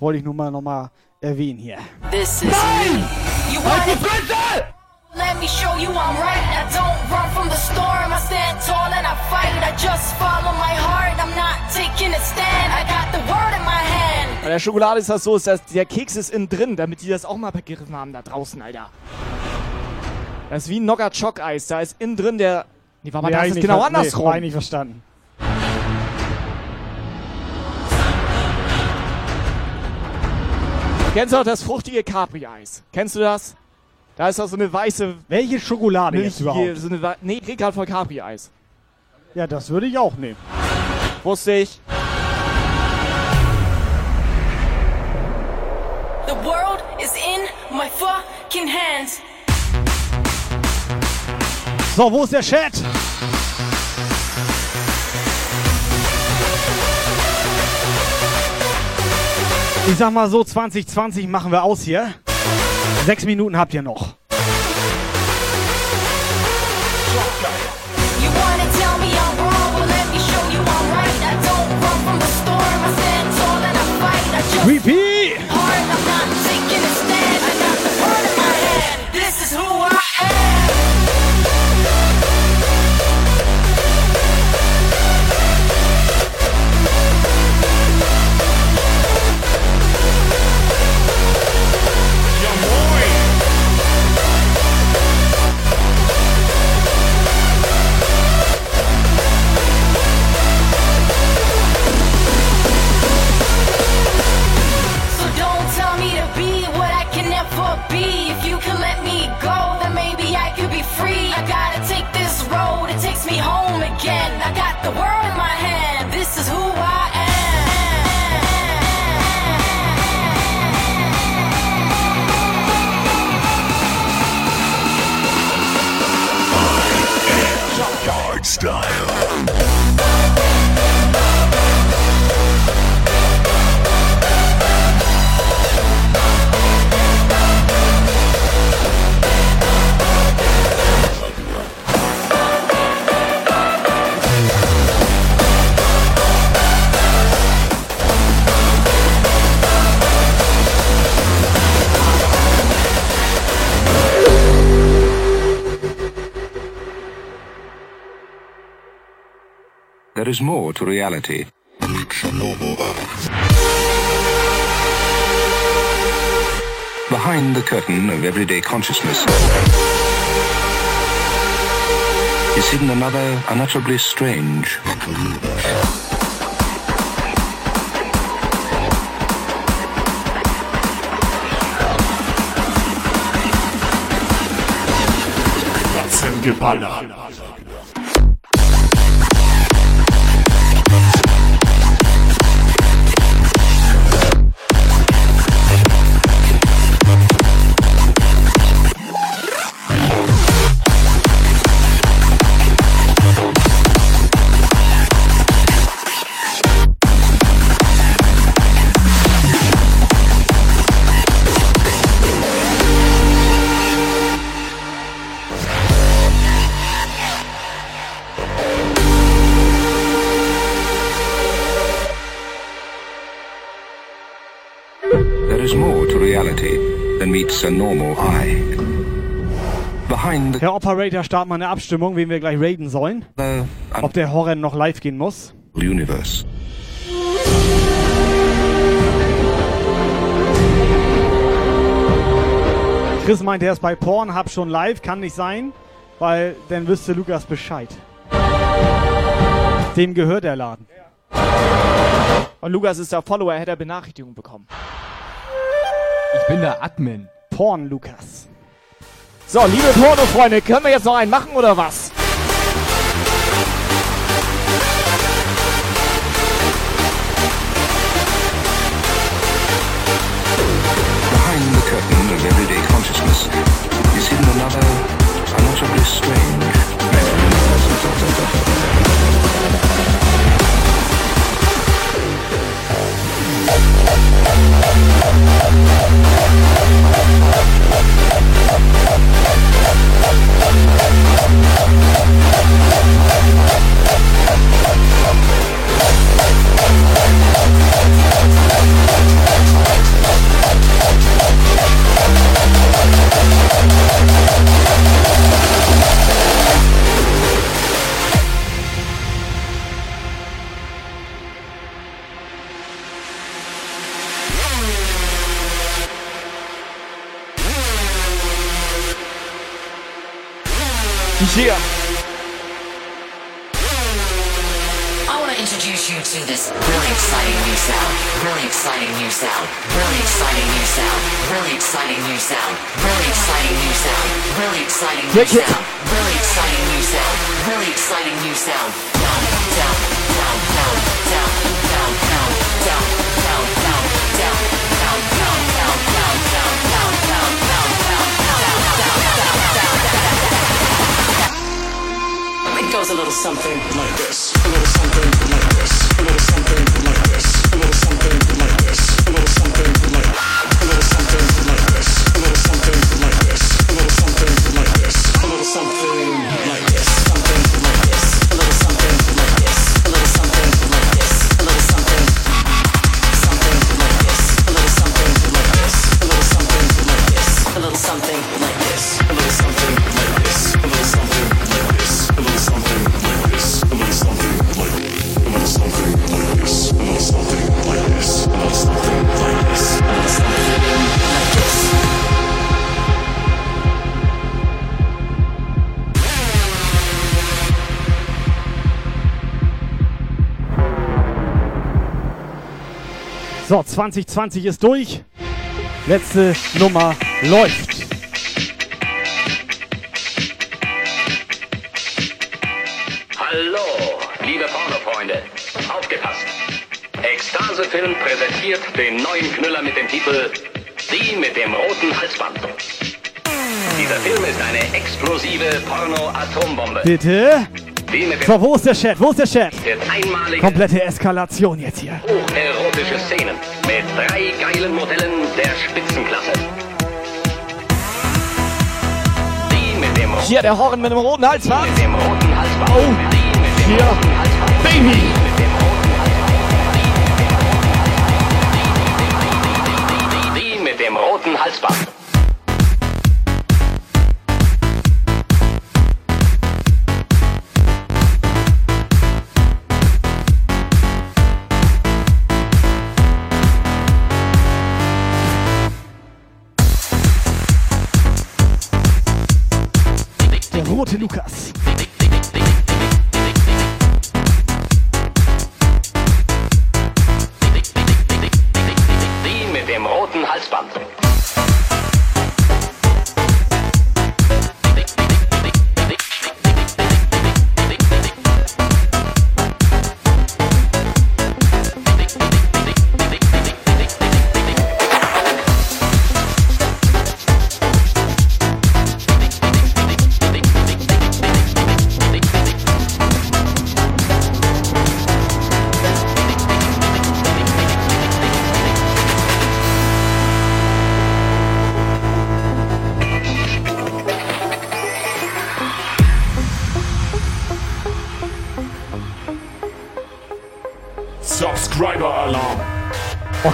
Wollte ich nur mal nochmal erwähnen hier. This is me. You want it? Let me show you I'm right. I don't run from the storm. I stand tall and I fight. I just follow my heart. I'm not taking a stand. I got the word in my hand. Bei der Schokolade ist das so, ist das, der Keks ist innen drin, damit die das auch mal begriffen haben da draußen, Alter. Das ist wie ein Nocker Choc Eis. Da ist innen drin der. Nee, warte mal, Nee, da ist genau ver- nee, andersrum. ich nicht verstanden. Kennst du auch das fruchtige Capri-Eis? Kennst du das? Da ist doch so eine weiße Welche Schokolade Milch jetzt überhaupt? So eine, nee, ich gerade von Capri-Eis. Ja, das würde ich auch nehmen. Wusste ich. The world is in my fucking hands. So, wo ist der Chat? Ich sag mal so, 2020 machen wir aus hier. Sechs Minuten habt ihr noch. You There is more to reality. Behind the curtain of everyday consciousness is hidden another unutterably strange. Normal eye. Behind the Herr Operator, start mal eine Abstimmung, wen wir gleich raiden sollen. Ob der Horror noch live gehen muss. universe. Chris meint, er ist bei Pornhub schon live, kann nicht sein, weil dann wüsste Lukas Bescheid. Dem gehört der Laden. Und Lukas ist der Follower, hätte er Benachrichtigung bekommen. Ich bin der Admin. Porn Lukas. So, liebe Porno-Freunde, können wir jetzt noch einen machen oder was? Behind the curtain of everyday consciousness is hidden another unutterably strange. Thank you. Yeah. I want to introduce you to this really exciting new sound. Really exciting new sound. Really exciting new sound. Really exciting new sound. Really exciting new sound. Really exciting new sound. Really exciting new sound. Really exciting new sound. It goes a little something like this. A little something like this. A little something So, 2020 ist durch. Letzte Nummer läuft. Hallo, liebe Pornofreunde. Aufgepasst. Ekstase Film präsentiert den neuen Knüller mit dem Titel Die mit dem roten Halsband. Dieser Film ist eine explosive Porno-Atombombe. Bitte? So, wo ist der Chat? Wo ist der Chat? Komplette Eskalation jetzt hier. hocherotische Szenen mit drei geilen Modellen der Spitzenklasse. Die mit dem Hier der Horn mit dem roten Halsband. Mit dem roten Halsband. Oh, hier, Baby.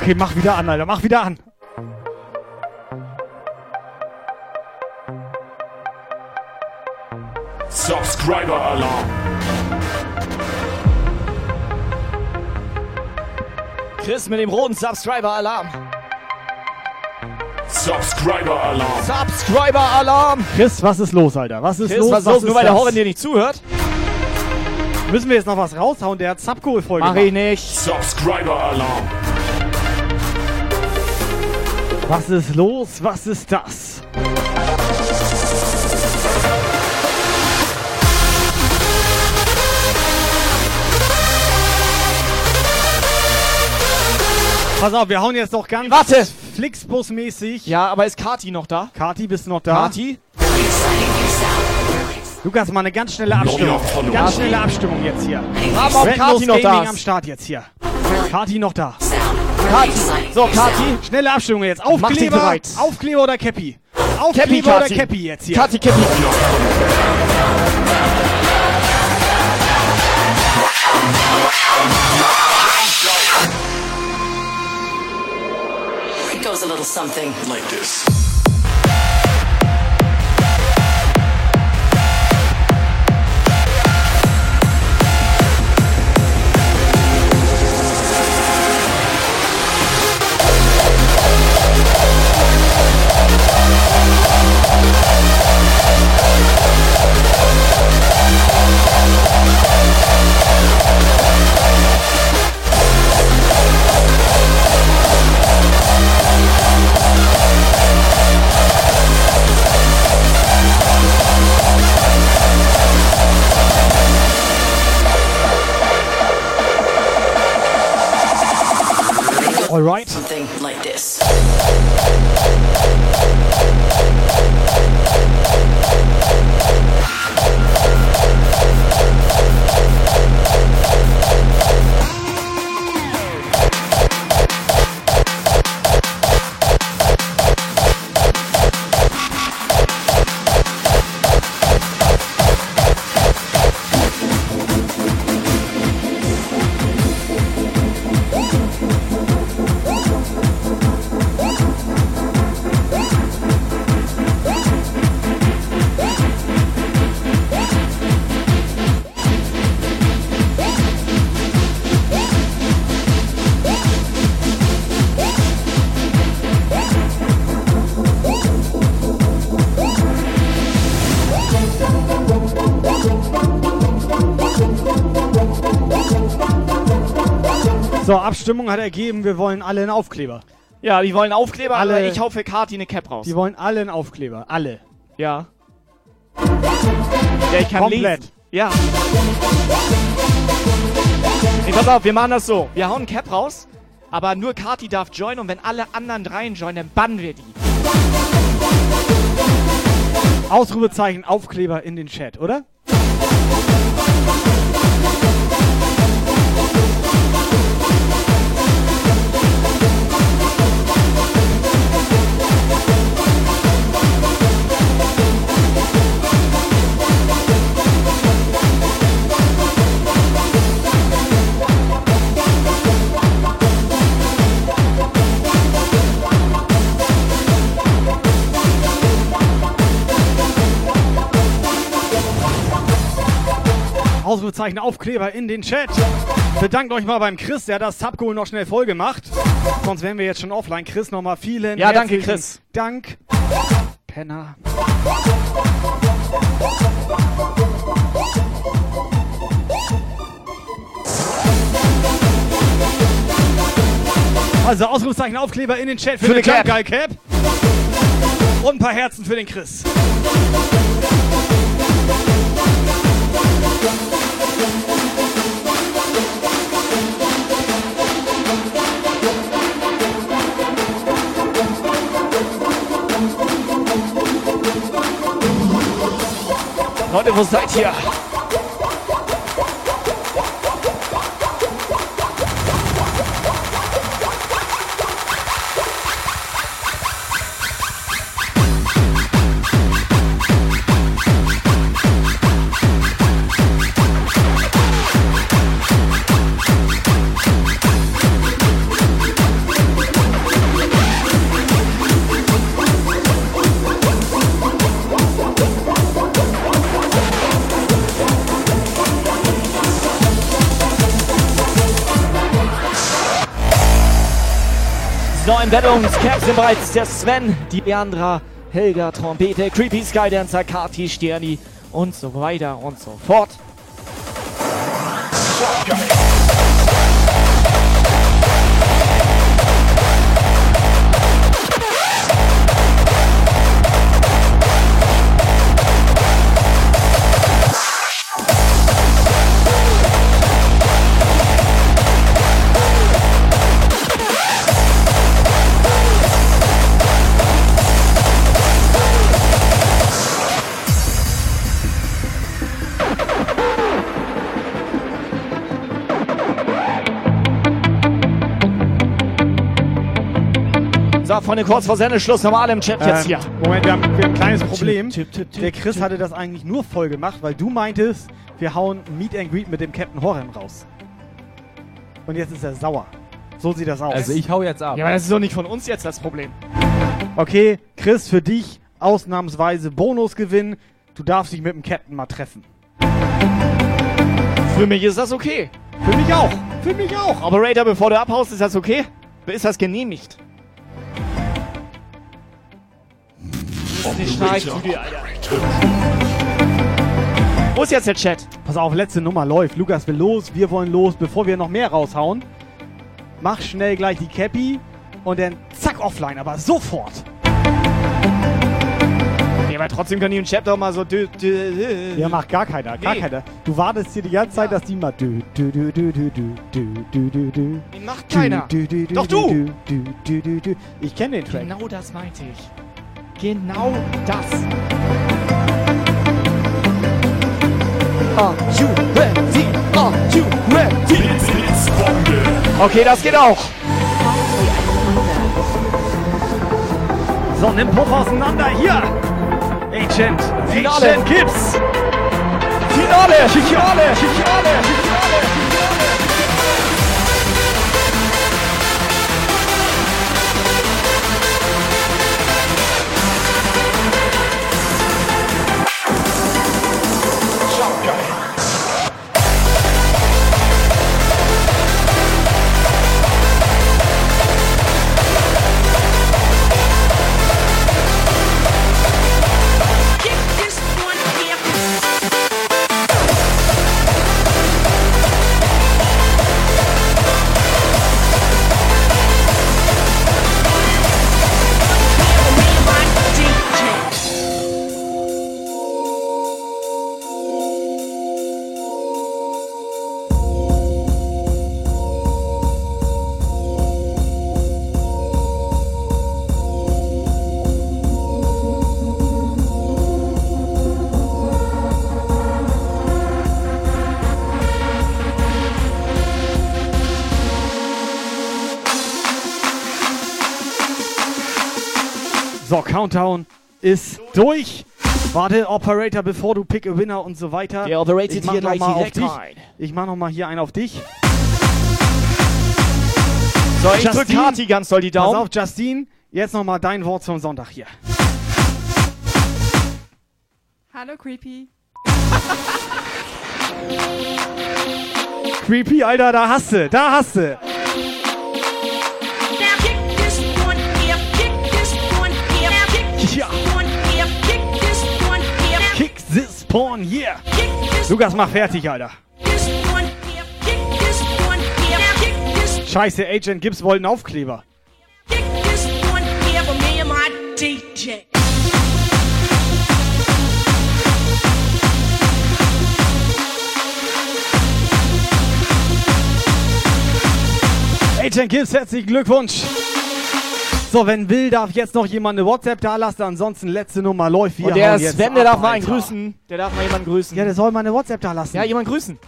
Okay, mach wieder an, Alter. Mach wieder an. Subscriber Alarm. Chris mit dem roten Subscriber-Alarm. Subscriber Alarm. Subscriber-Alarm. Chris, was ist los, Alter? Was ist Chris, los? was ist los? Nur weil der? Horror dir nicht zuhört? Müssen wir jetzt noch was raushauen? Der hat Subcool-Folge Mach ich nicht. Subscriber Alarm. Was ist los? Was ist das? Pass auf, wir hauen jetzt noch ganz Warte. Flixbus-mäßig. Ja, aber ist Kati noch da? Kati, bist du noch da? Kati? Lukas, mal eine ganz schnelle Abstimmung. Ganz schnelle Abstimmung jetzt hier. Auch Red Kati noch da ist. am Start jetzt hier. Kati noch da. Kati. So, Kati. Schnelle Abstimmung jetzt. Aufkleber. Aufkleber oder Cappy? Cappy, Aufkleber oder. Cappy jetzt hier? Kati, Cappy. It goes a little something like this. Alright. Something like this. So, Abstimmung hat ergeben, wir wollen alle einen Aufkleber. Ja, die wollen Aufkleber, Alle- aber ich hau für Kati eine Cap raus. Die wollen alle einen Aufkleber. Alle. Ja. Ja, ich kann Komplett. lesen. Ja. Nee, pass auf, wir machen das so. Wir hauen Cap raus, aber nur Kati darf joinen und wenn alle anderen dreien joinen, dann bannen wir die. Ausrufezeichen, Aufkleber in den Chat, oder? Ausrufezeichen, Aufkleber in den Chat. Bedankt euch mal beim Chris, der hat das Subgoal noch schnell voll gemacht. Sonst wären wir jetzt schon offline. Chris, nochmal vielen Ja, danke, Chris. Dank. Penner. Also Ausrufezeichen, Aufkleber in den Chat für, Für den Cap. Guy Cap. Und ein paar Herzen für den Chris. Leute, wo seid ihr? So, im Battle ums Cap sind bereits der Sven, die Leandra, Helga, Trompete, Creepy Skydancer, Kati, Sterni und so weiter und so fort. Freunde, kurz vor Sendeschluss nochmal im Chat jetzt hier. Ähm, Moment, wir haben, wir haben ein kleines Problem. Der Chris hatte das eigentlich nur voll gemacht, weil du meintest, wir hauen Meet and Greet mit dem Captain Horem raus. Und jetzt ist er sauer. So sieht das aus. Also ich hau jetzt ab. Ja, aber das ist doch nicht von uns jetzt das Problem. Okay, Chris, für dich ausnahmsweise Bonusgewinn. Du darfst dich mit dem Captain mal treffen. Für mich ist das okay. Für mich auch. Für mich auch. Operator, bevor du abhaust, ist das okay? Ist das genehmigt? Das ist eine Schnarchtüte, Alter. Wo ist jetzt der Chat? Pass auf, letzte Nummer läuft. Lukas will los, wir wollen los, bevor wir noch mehr raushauen. Mach schnell gleich die Cappy und dann zack offline, aber sofort. Ja, Ja, aber trotzdem können die im Chat doch mal so. Dü, dü, dü. Ja, macht gar keiner, gar Nee. keiner. Du wartest hier die ganze Zeit, dass die mal dü, dü, dü, dü, dü, dü, dü. Den macht keiner. dü, dü, dü, Doch du. dü, dü, dü, dü, dü. Ich kenne den Track. Genau das meinte ich. Genau das. Are you ready? Are you ready? Okay, das geht auch. So, nimm Puff auseinander. Hier. Agent. Finale. Agent Gibbs. Finale, Finale, Finale, Finale. Countdown ist durch. Warte, Operator, bevor du pick a winner und so weiter. Der Operator ich mach hier noch gleich mal auf dich. rein. Ich mach noch mal hier einen auf dich. So, ich drück Kati ganz doll die Pass Daumen. auf, Justine. Jetzt noch mal dein Wort zum Sonntag hier. Hallo Creepy. Creepy, Alter, da hast du, da hast du. Porn, yeah. Lukas, mach fertig, Alter. Scheiße, Agent Gibbs wollten Aufkleber. Agent Gibbs, herzlichen Glückwunsch. So, wenn will, darf jetzt noch jemand eine WhatsApp da lassen. Ansonsten letzte Nummer läuft. Wir Und der Sven, der ab, darf mal einen Alter. grüßen. Der darf mal jemanden grüßen. Ja, der soll mal eine WhatsApp da lassen. Ja, jemand grüßen.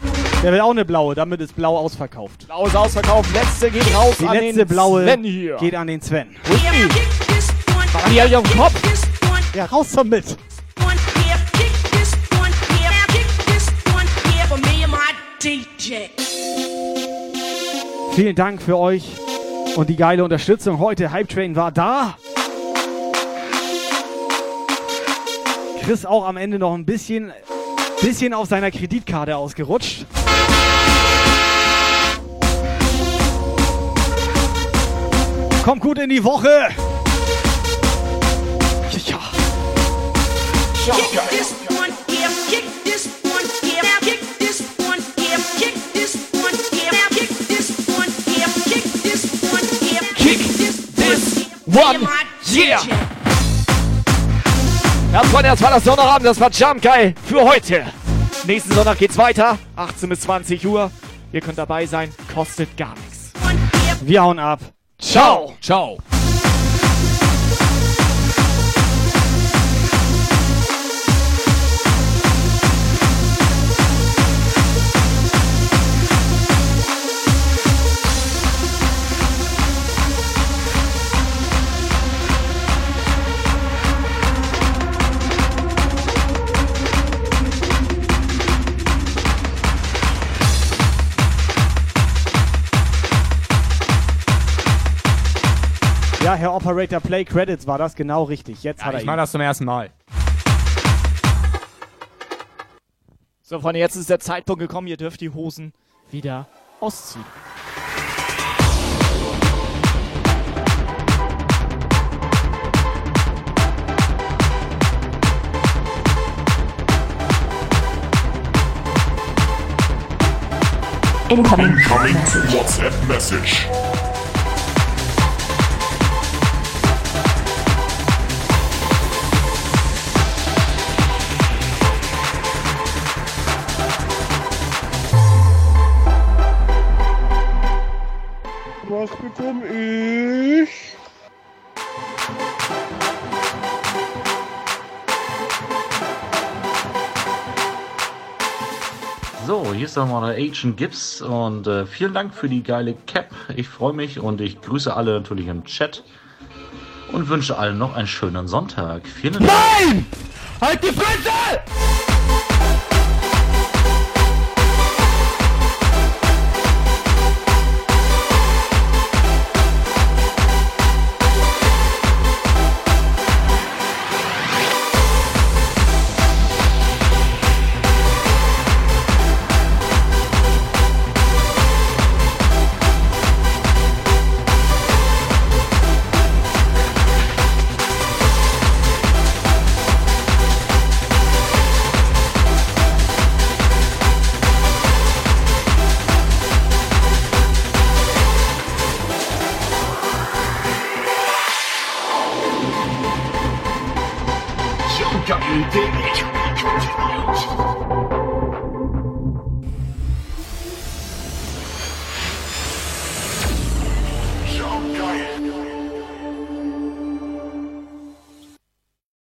Der will auch eine blaue, damit ist blau ausverkauft. Blau ist ausverkauft. Letzte geht raus Die an letzte den blaue Sven hier. geht an den Sven. Die alle auf den Kopf? Ja, raus damit. Vielen Dank für euch und die geile Unterstützung heute. Hype Train war da. Chris auch am Ende noch ein bisschen, bisschen auf seiner Kreditkarte ausgerutscht. Kommt gut in die Woche. Ja. One, yeah! Ja, Freunde, das war das Sonnabend, das war Jump geil für heute. Nächsten Sonntag geht's weiter, 18 bis 20 Uhr. Ihr könnt dabei sein, kostet gar nichts. Wir hauen ab. Ciao! Ciao! Ja, Herr Operator Play Credits war das genau richtig. Jetzt hat er Ich mache das zum ersten Mal. So, Freunde, jetzt ist der Zeitpunkt gekommen, ihr dürft die Hosen wieder ausziehen. Incoming. Incoming WhatsApp message. Bekomme ich. So, hier ist nochmal der Agent Gibbs und äh, vielen Dank für die geile Cap. Ich freue mich und ich grüße alle natürlich im Chat und wünsche allen noch einen schönen Sonntag. Vielen Dank. Nein! Halt die Fresse!